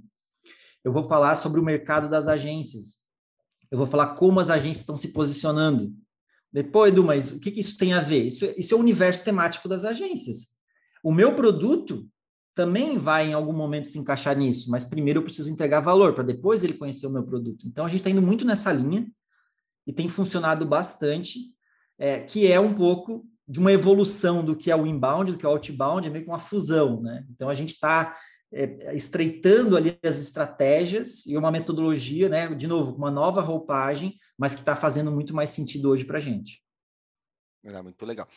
Eu vou falar sobre o mercado das agências. Eu vou falar como as agências estão se posicionando. Depois, Edu, mas o que, que isso tem a ver? Isso, isso é o universo temático das agências. O meu produto também vai em algum momento se encaixar nisso, mas primeiro eu preciso entregar valor para depois ele conhecer o meu produto. Então a gente está indo muito nessa linha e tem funcionado bastante, é, que é um pouco de uma evolução do que é o inbound, do que é o outbound, é meio que uma fusão, né? Então a gente está é, estreitando ali as estratégias e uma metodologia, né? De novo, uma nova roupagem, mas que está fazendo muito mais sentido hoje para a gente. É muito legal.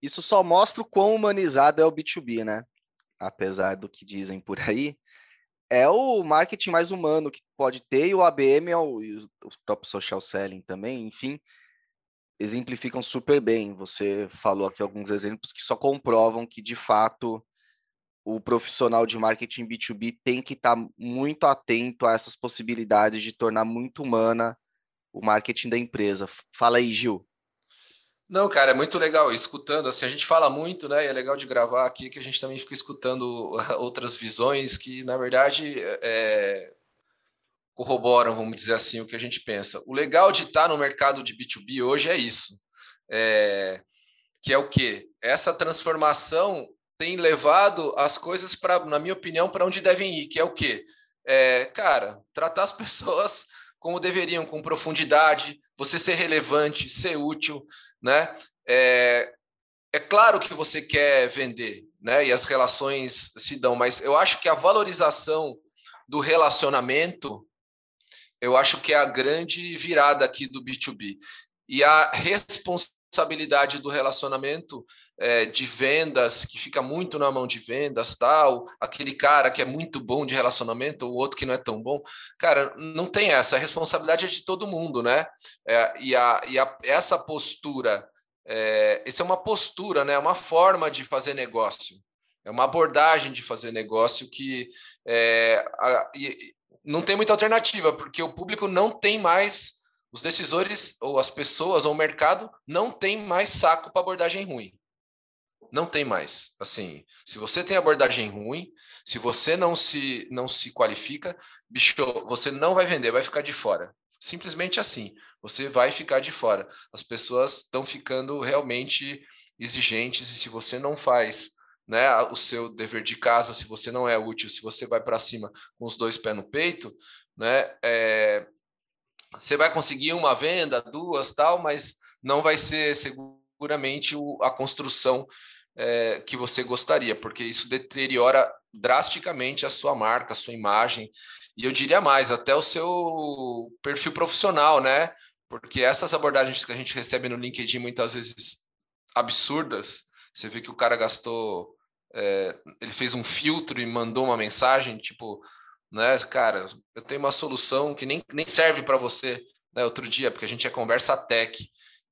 Isso só mostra o quão humanizado é o B2B, né? Apesar do que dizem por aí, é o marketing mais humano que pode ter, e o ABM é o, o próprio social selling também, enfim, exemplificam super bem. Você falou aqui alguns exemplos que só comprovam que, de fato, o profissional de marketing B2B tem que estar tá muito atento a essas possibilidades de tornar muito humana o marketing da empresa. Fala aí, Gil. Não, cara, é muito legal escutando. Assim, a gente fala muito, né? E é legal de gravar aqui que a gente também fica escutando outras visões que, na verdade, é, corroboram, vamos dizer assim, o que a gente pensa. O legal de estar no mercado de B2B hoje é isso. É, que é o quê? Essa transformação tem levado as coisas para, na minha opinião, para onde devem ir, que é o quê? É, cara, tratar as pessoas como deveriam, com profundidade, você ser relevante, ser útil, né? É, é claro que você quer vender, né? E as relações se dão, mas eu acho que a valorização do relacionamento, eu acho que é a grande virada aqui do B2B. E a responsabilidade do relacionamento é, de vendas, que fica muito na mão de vendas, tal, aquele cara que é muito bom de relacionamento, o outro que não é tão bom, cara, não tem essa, a responsabilidade é de todo mundo, né? É, e a, e a, essa postura, é, é uma postura, né? É uma forma de fazer negócio, é uma abordagem de fazer negócio que é, a, não tem muita alternativa, porque o público não tem mais os decisores ou as pessoas ou o mercado não tem mais saco para abordagem ruim. Não tem mais. Assim, se você tem abordagem ruim, se você não se não se qualifica, bicho, você não vai vender, vai ficar de fora. Simplesmente assim, você vai ficar de fora. As pessoas estão ficando realmente exigentes e se você não faz né, o seu dever de casa, se você não é útil, se você vai para cima com os dois pés no peito, né, é, você vai conseguir uma venda, duas, tal, mas não vai ser seguramente o, a construção é, que você gostaria, porque isso deteriora drasticamente a sua marca, a sua imagem, e eu diria mais, até o seu perfil profissional, né? Porque essas abordagens que a gente recebe no LinkedIn muitas vezes absurdas, você vê que o cara gastou, é, ele fez um filtro e mandou uma mensagem, tipo, né, cara, eu tenho uma solução que nem, nem serve para você, né, outro dia, porque a gente é conversa tech,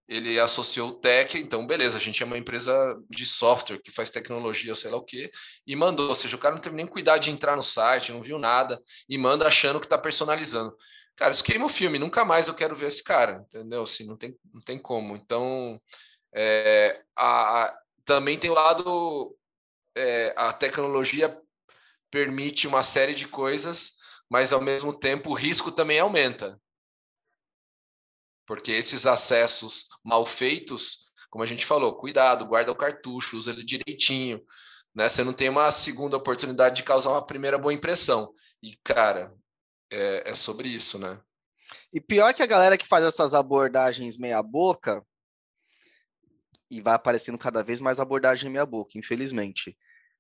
ele associou o tech, então beleza, a gente é uma empresa de software que faz tecnologia, sei lá o quê, e mandou, ou seja, o cara não teve nem cuidado de entrar no site, não viu nada, e manda achando que está personalizando. Cara, isso queima o filme, nunca mais eu quero ver esse cara, entendeu? Assim, não tem, não tem como. Então, é, a, a, também tem o lado, é, a tecnologia permite uma série de coisas, mas ao mesmo tempo o risco também aumenta. Porque esses acessos mal feitos, como a gente falou, cuidado, guarda o cartucho, usa ele direitinho, né? Você não tem uma segunda oportunidade de causar uma primeira boa impressão. E, cara, é, é sobre isso, né? E pior que a galera que faz essas abordagens meia boca, e vai aparecendo cada vez mais abordagem meia boca, infelizmente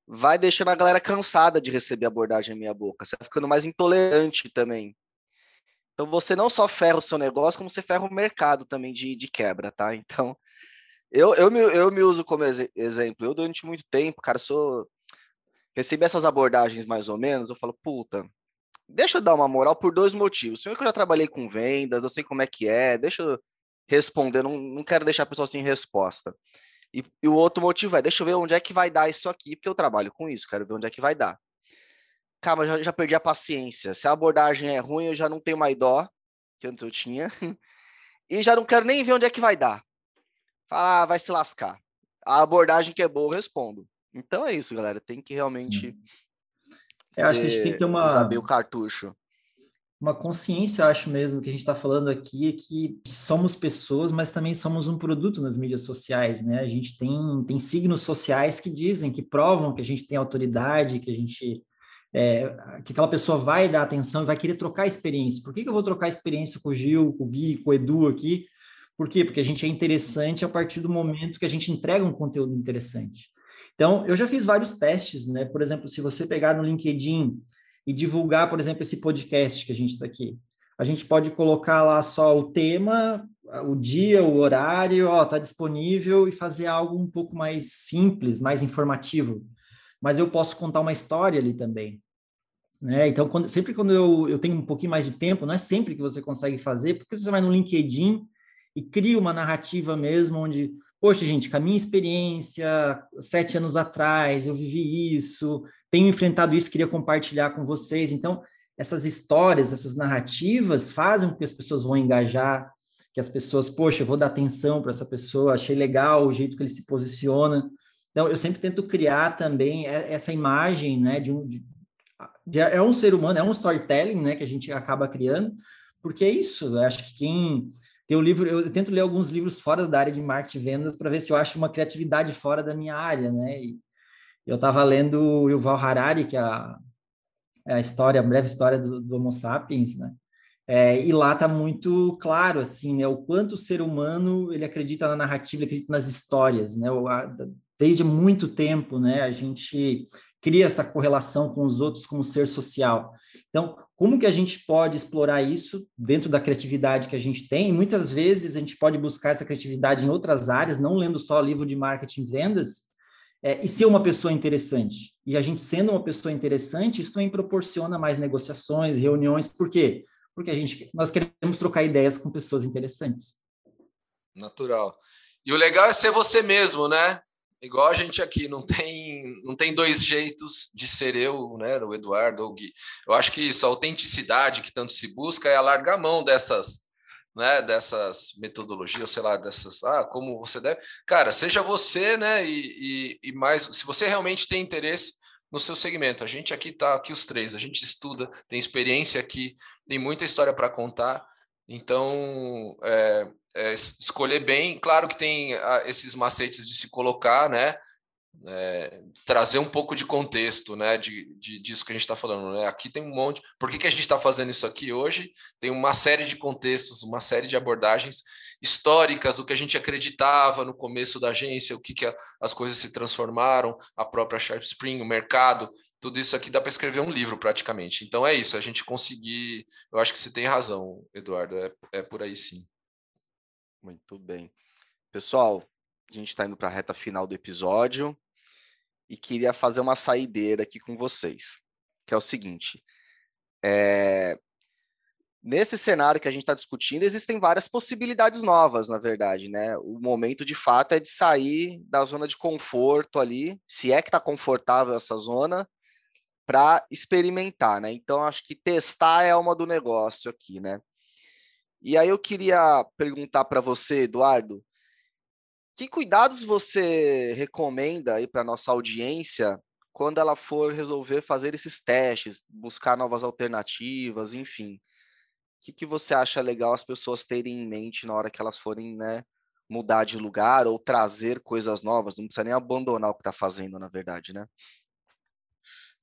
vai deixando a galera cansada de receber abordagem meia boca. Você vai ficando mais intolerante também. Então você não só ferra o seu negócio, como você ferra o mercado também de, de quebra, tá? Então, eu, eu, me, eu me uso como ex exemplo. Eu, durante muito tempo, cara, sou. Recebi essas abordagens mais ou menos, eu falo, puta, deixa eu dar uma moral por dois motivos. Primeiro que eu já trabalhei com vendas, eu sei como é que é, deixa eu responder, não, não quero deixar a pessoa sem resposta. E, e, o outro motivo é, deixa eu ver onde é que vai dar isso aqui, porque eu trabalho com isso, quero ver onde é que vai dar. Calma, já, já perdi a paciência. Se a abordagem é ruim, eu já não tenho mais dó, que antes eu tinha. e já não quero nem ver onde é que vai dar. Fala, ah, vai se lascar. A abordagem que é boa, eu respondo. Então é isso, galera. Tem que realmente. Eu acho que a gente tem que ter uma. Saber o cartucho uma consciência, eu acho mesmo, que a gente está falando aqui é que somos pessoas, mas também somos um produto nas mídias sociais, né? A gente tem, tem signos sociais que dizem, que provam que a gente tem autoridade, que a gente. É, que aquela pessoa vai dar atenção e vai querer trocar experiência. Por que, que eu vou trocar experiência com o Gil, com o Gui, com o Edu aqui? Por quê? Porque a gente é interessante a partir do momento que a gente entrega um conteúdo interessante. Então, eu já fiz vários testes, né? Por exemplo, se você pegar no LinkedIn e divulgar, por exemplo, esse podcast que a gente está aqui. A gente pode colocar lá só o tema, o dia, o horário, ó, tá disponível e fazer algo um pouco mais simples, mais informativo. Mas eu posso contar uma história ali também. Né? Então, quando, sempre quando eu, eu tenho um pouquinho mais de tempo, não é sempre que você consegue fazer, porque você vai no LinkedIn e cria uma narrativa mesmo onde poxa, gente, com a minha experiência, sete anos atrás, eu vivi isso, tenho enfrentado isso, queria compartilhar com vocês. Então, essas histórias, essas narrativas fazem com que as pessoas vão engajar, que as pessoas, poxa, eu vou dar atenção para essa pessoa, achei legal o jeito que ele se posiciona. Então, eu sempre tento criar também essa imagem, né, de um... De, de, é um ser humano, é um storytelling, né, que a gente acaba criando, porque é isso, eu acho que quem tem um livro, eu tento ler alguns livros fora da área de marketing e vendas para ver se eu acho uma criatividade fora da minha área, né? E eu estava lendo o Yuval Harari, que é a, é a história, a breve história do, do Homo sapiens, né? É, e lá está muito claro, assim, né, o quanto o ser humano ele acredita na narrativa, ele acredita nas histórias, né? Desde muito tempo, né, a gente cria essa correlação com os outros como ser social. Então, como que a gente pode explorar isso dentro da criatividade que a gente tem? E muitas vezes a gente pode buscar essa criatividade em outras áreas, não lendo só livro de marketing e vendas, é, e ser uma pessoa interessante. E a gente sendo uma pessoa interessante, isso também proporciona mais negociações, reuniões. Por quê? Porque a gente, nós queremos trocar ideias com pessoas interessantes. Natural. E o legal é ser você mesmo, né? igual a gente aqui, não tem, não tem dois jeitos de ser eu, né, o Eduardo ou o Gui. Eu acho que isso, a autenticidade que tanto se busca é alargar a mão dessas, né, dessas metodologias, sei lá, dessas, ah, como você deve. Cara, seja você, né, e, e, e mais, se você realmente tem interesse no seu segmento. A gente aqui tá aqui os três, a gente estuda, tem experiência aqui, tem muita história para contar. Então, é, é, escolher bem. Claro que tem ah, esses macetes de se colocar, né? É, trazer um pouco de contexto, né? De, de disso que a gente está falando, né? Aqui tem um monte. Por que, que a gente está fazendo isso aqui hoje? Tem uma série de contextos, uma série de abordagens históricas do que a gente acreditava no começo da agência, o que, que a, as coisas se transformaram, a própria Sharp Spring, o mercado, tudo isso aqui dá para escrever um livro praticamente. Então é isso, a gente conseguir. Eu acho que você tem razão, Eduardo, é, é por aí sim. Muito bem. Pessoal, a gente está indo para a reta final do episódio e queria fazer uma saideira aqui com vocês, que é o seguinte. É... Nesse cenário que a gente está discutindo, existem várias possibilidades novas, na verdade, né? O momento de fato é de sair da zona de conforto ali, se é que está confortável essa zona, para experimentar, né? Então, acho que testar é uma do negócio aqui, né? E aí eu queria perguntar para você, Eduardo, que cuidados você recomenda aí para nossa audiência quando ela for resolver fazer esses testes, buscar novas alternativas, enfim? O que, que você acha legal as pessoas terem em mente na hora que elas forem, né, mudar de lugar ou trazer coisas novas? Não precisa nem abandonar o que está fazendo, na verdade, né?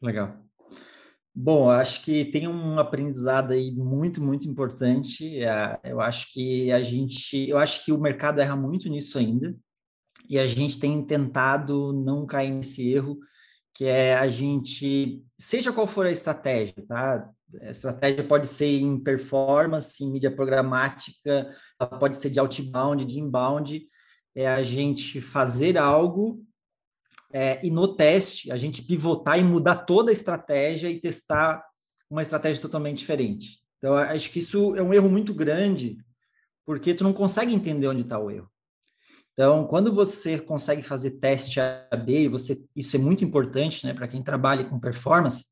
Legal. Bom, acho que tem um aprendizado aí muito, muito importante. É, eu acho que a gente, eu acho que o mercado erra muito nisso ainda, e a gente tem tentado não cair nesse erro, que é a gente, seja qual for a estratégia, tá? A estratégia pode ser em performance, em mídia programática, pode ser de outbound, de inbound, é a gente fazer algo é, e no teste a gente pivotar e mudar toda a estratégia e testar uma estratégia totalmente diferente. Então, acho que isso é um erro muito grande, porque tu não consegue entender onde está o erro. Então, quando você consegue fazer teste A/B, você, isso é muito importante, né, para quem trabalha com performance,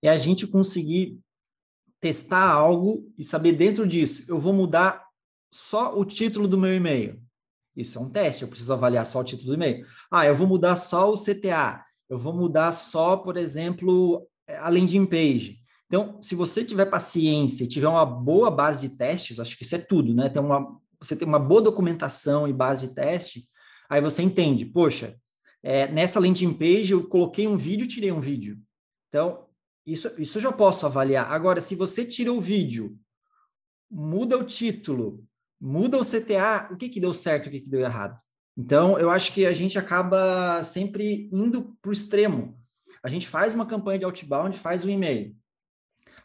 é a gente conseguir testar algo e saber dentro disso, eu vou mudar só o título do meu e-mail. Isso é um teste, eu preciso avaliar só o título do e-mail. Ah, eu vou mudar só o CTA, eu vou mudar só, por exemplo, a landing page. Então, se você tiver paciência e tiver uma boa base de testes, acho que isso é tudo, né? Ter uma, você tem uma boa documentação e base de teste, aí você entende, poxa, é, nessa landing page eu coloquei um vídeo, tirei um vídeo. Então, isso, isso eu já posso avaliar. Agora, se você tira o vídeo, muda o título, muda o CTA, o que, que deu certo, o que, que deu errado? Então, eu acho que a gente acaba sempre indo para o extremo. A gente faz uma campanha de outbound, faz um e-mail.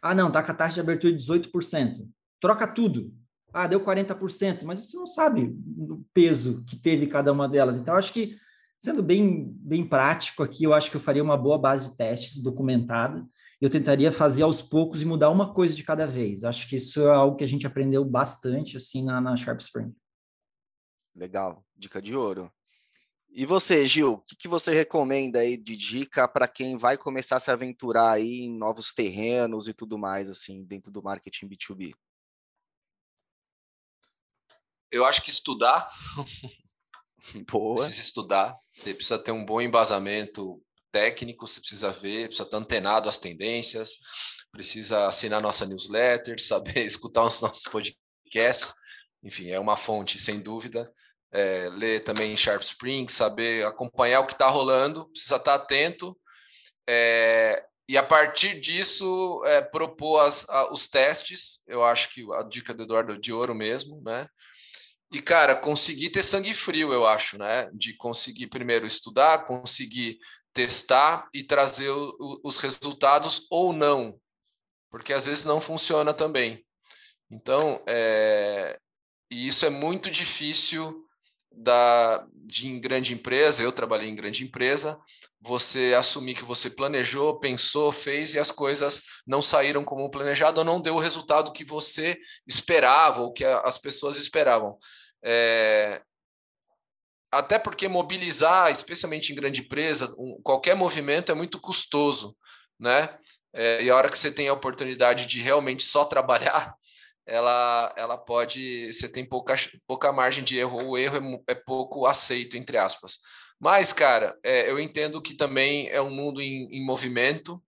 Ah, não, tá com a taxa de abertura de 18%. Troca tudo ah, deu 40%, mas você não sabe o peso que teve cada uma delas. Então, acho que, sendo bem, bem prático aqui, eu acho que eu faria uma boa base de testes documentada. Eu tentaria fazer aos poucos e mudar uma coisa de cada vez. Acho que isso é algo que a gente aprendeu bastante assim na, na Sharp Spring. Legal, dica de ouro. E você, Gil, o que, que você recomenda aí de dica para quem vai começar a se aventurar aí em novos terrenos e tudo mais, assim, dentro do marketing B2B? eu acho que estudar. Boa. Precisa estudar. Você precisa ter um bom embasamento técnico, você precisa ver, precisa estar antenado às tendências, precisa assinar nossa newsletter, saber escutar os nossos podcasts. Enfim, é uma fonte, sem dúvida. É, ler também Sharp Spring, saber acompanhar o que está rolando, precisa estar atento. É, e a partir disso, é, propor as, a, os testes. Eu acho que a dica do Eduardo é de ouro mesmo, né? E, cara, conseguir ter sangue frio, eu acho, né? De conseguir primeiro estudar, conseguir testar e trazer o, os resultados ou não, porque às vezes não funciona também. Então, é, e isso é muito difícil da, de em grande empresa, eu trabalhei em grande empresa, você assumir que você planejou, pensou, fez e as coisas não saíram como planejado ou não deu o resultado que você esperava ou que as pessoas esperavam. É... Até porque mobilizar, especialmente em grande empresa, um, qualquer movimento é muito custoso, né? É, e a hora que você tem a oportunidade de realmente só trabalhar, ela, ela pode, você tem pouca, pouca margem de erro, o erro é, é pouco aceito, entre aspas. Mas, cara, é, eu entendo que também é um mundo em, em movimento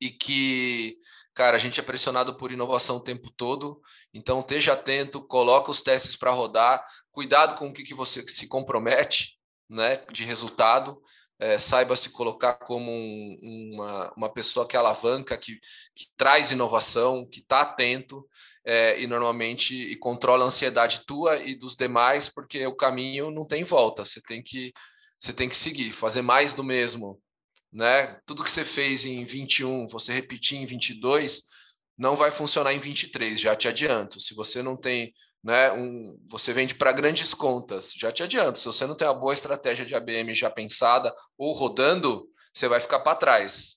e que, cara, a gente é pressionado por inovação o tempo todo. Então, esteja atento, coloca os testes para rodar, cuidado com o que, que você se compromete, né, de resultado. É, saiba se colocar como um, uma, uma pessoa que alavanca, que, que traz inovação, que está atento é, e normalmente e controla a ansiedade tua e dos demais, porque o caminho não tem volta. Você tem que você tem que seguir, fazer mais do mesmo, né? Tudo que você fez em 21, você repetir em 22, não vai funcionar em 23, já te adianto. Se você não tem, né, um, você vende para grandes contas, já te adianto. Se você não tem uma boa estratégia de ABM já pensada ou rodando, você vai ficar para trás.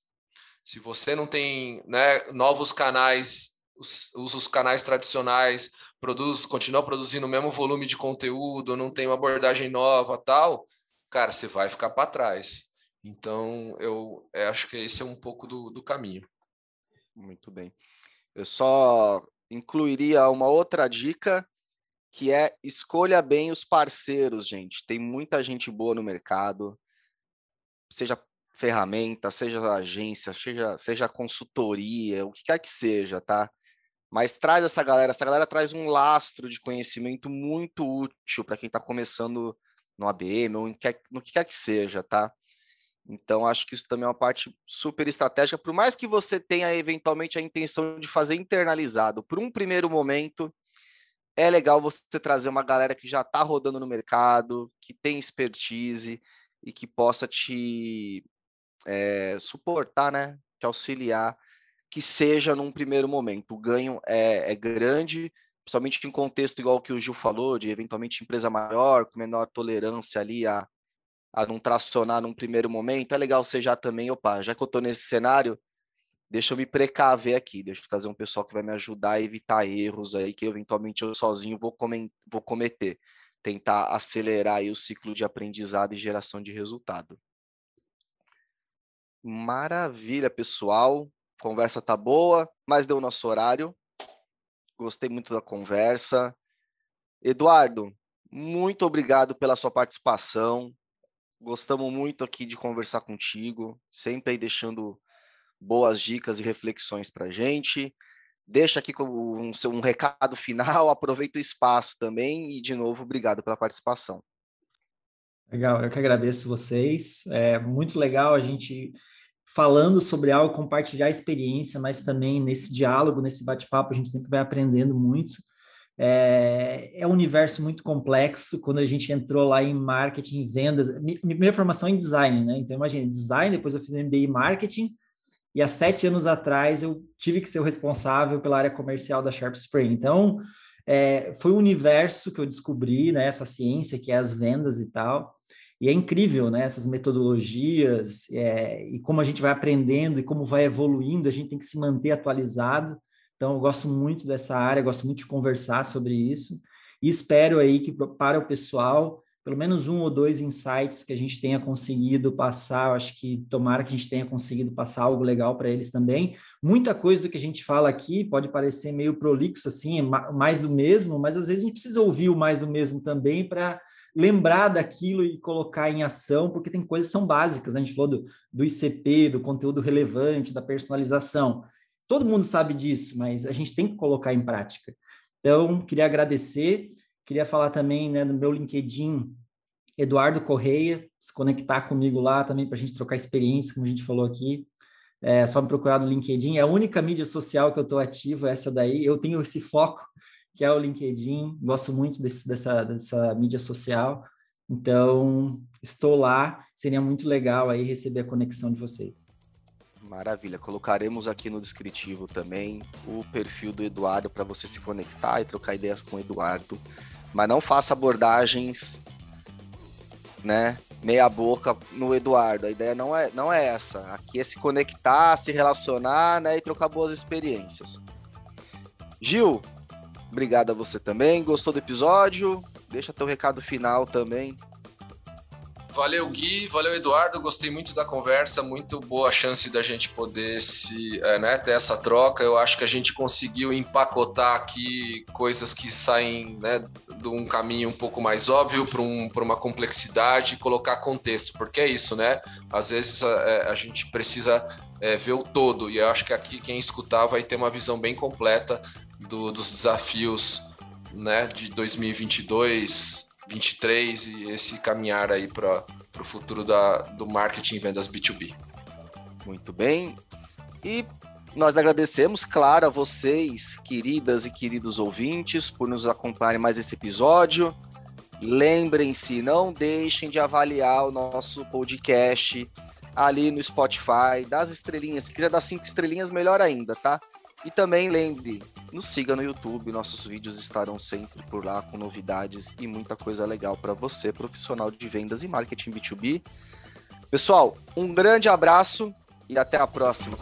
Se você não tem, né, novos canais usa os canais tradicionais, produz, continua produzindo o mesmo volume de conteúdo, não tem uma abordagem nova, tal, cara, você vai ficar para trás. Então, eu, eu, acho que esse é um pouco do, do caminho. Muito bem. Eu só incluiria uma outra dica, que é escolha bem os parceiros, gente. Tem muita gente boa no mercado, seja ferramenta, seja agência, seja, seja consultoria, o que quer que seja, tá? Mas traz essa galera, essa galera traz um lastro de conhecimento muito útil para quem está começando no ABM ou no que quer que seja, tá? Então, acho que isso também é uma parte super estratégica, por mais que você tenha eventualmente a intenção de fazer internalizado, por um primeiro momento, é legal você trazer uma galera que já está rodando no mercado, que tem expertise e que possa te é, suportar, né? Te auxiliar que seja num primeiro momento. O ganho é, é grande, principalmente em contexto igual que o Gil falou, de eventualmente empresa maior, com menor tolerância ali a, a não tracionar num primeiro momento. É legal você já também, opa, já que eu estou nesse cenário, deixa eu me precaver aqui, deixa eu trazer um pessoal que vai me ajudar a evitar erros aí que eventualmente eu sozinho vou, vou cometer. tentar acelerar aí o ciclo de aprendizado e geração de resultado. Maravilha, pessoal. Conversa tá boa, mas deu o nosso horário. Gostei muito da conversa. Eduardo, muito obrigado pela sua participação. Gostamos muito aqui de conversar contigo, sempre aí deixando boas dicas e reflexões para gente. Deixa aqui um, um recado final, aproveita o espaço também e, de novo, obrigado pela participação. Legal, eu que agradeço vocês. É muito legal a gente falando sobre algo, compartilhar experiência, mas também nesse diálogo, nesse bate-papo, a gente sempre vai aprendendo muito. É, é, um universo muito complexo. Quando a gente entrou lá em marketing, vendas, minha primeira formação é em design, né? Então, imagina, design, depois eu fiz MBA em marketing, e há sete anos atrás eu tive que ser o responsável pela área comercial da Sharp Spring. Então, é, foi um universo que eu descobri, né? Essa ciência que é as vendas e tal. E é incrível, né? Essas metodologias é, e como a gente vai aprendendo e como vai evoluindo, a gente tem que se manter atualizado. Então, eu gosto muito dessa área, gosto muito de conversar sobre isso. E espero aí que para o pessoal, pelo menos um ou dois insights que a gente tenha conseguido passar. Acho que tomara que a gente tenha conseguido passar algo legal para eles também. Muita coisa do que a gente fala aqui pode parecer meio prolixo, assim, mais do mesmo, mas às vezes a gente precisa ouvir o mais do mesmo também para lembrar daquilo e colocar em ação, porque tem coisas que são básicas, né? A gente falou do, do ICP, do conteúdo relevante, da personalização. Todo mundo sabe disso, mas a gente tem que colocar em prática. Então, queria agradecer, queria falar também né, do meu LinkedIn, Eduardo Correia, se conectar comigo lá também para a gente trocar experiência, como a gente falou aqui. É só me procurar no LinkedIn, é a única mídia social que eu estou ativo, essa daí. Eu tenho esse foco que é o LinkedIn. Gosto muito desse, dessa, dessa mídia social. Então, estou lá. Seria muito legal aí receber a conexão de vocês. Maravilha. Colocaremos aqui no descritivo também o perfil do Eduardo para você se conectar e trocar ideias com o Eduardo. Mas não faça abordagens, né? Meia boca no Eduardo. A ideia não é, não é essa. Aqui é se conectar, se relacionar, né? E trocar boas experiências. Gil, Obrigado a você também. Gostou do episódio? Deixa teu recado final também. Valeu, Gui. Valeu, Eduardo. Gostei muito da conversa. Muito boa chance da gente poder se, é, né, ter essa troca. Eu acho que a gente conseguiu empacotar aqui coisas que saem né, de um caminho um pouco mais óbvio para um, uma complexidade e colocar contexto, porque é isso, né? Às vezes a, é, a gente precisa é, ver o todo, e eu acho que aqui quem escutar vai ter uma visão bem completa do, dos desafios né, de 2022, 2023 e esse caminhar aí para o futuro da, do marketing e vendas B2B. Muito bem. E nós agradecemos, claro, a vocês, queridas e queridos ouvintes, por nos acompanharem mais esse episódio. Lembrem-se, não deixem de avaliar o nosso podcast ali no Spotify, das estrelinhas. Se quiser dar cinco estrelinhas, melhor ainda, tá? E também lembre, nos siga no YouTube, nossos vídeos estarão sempre por lá com novidades e muita coisa legal para você, profissional de vendas e marketing B2B. Pessoal, um grande abraço e até a próxima.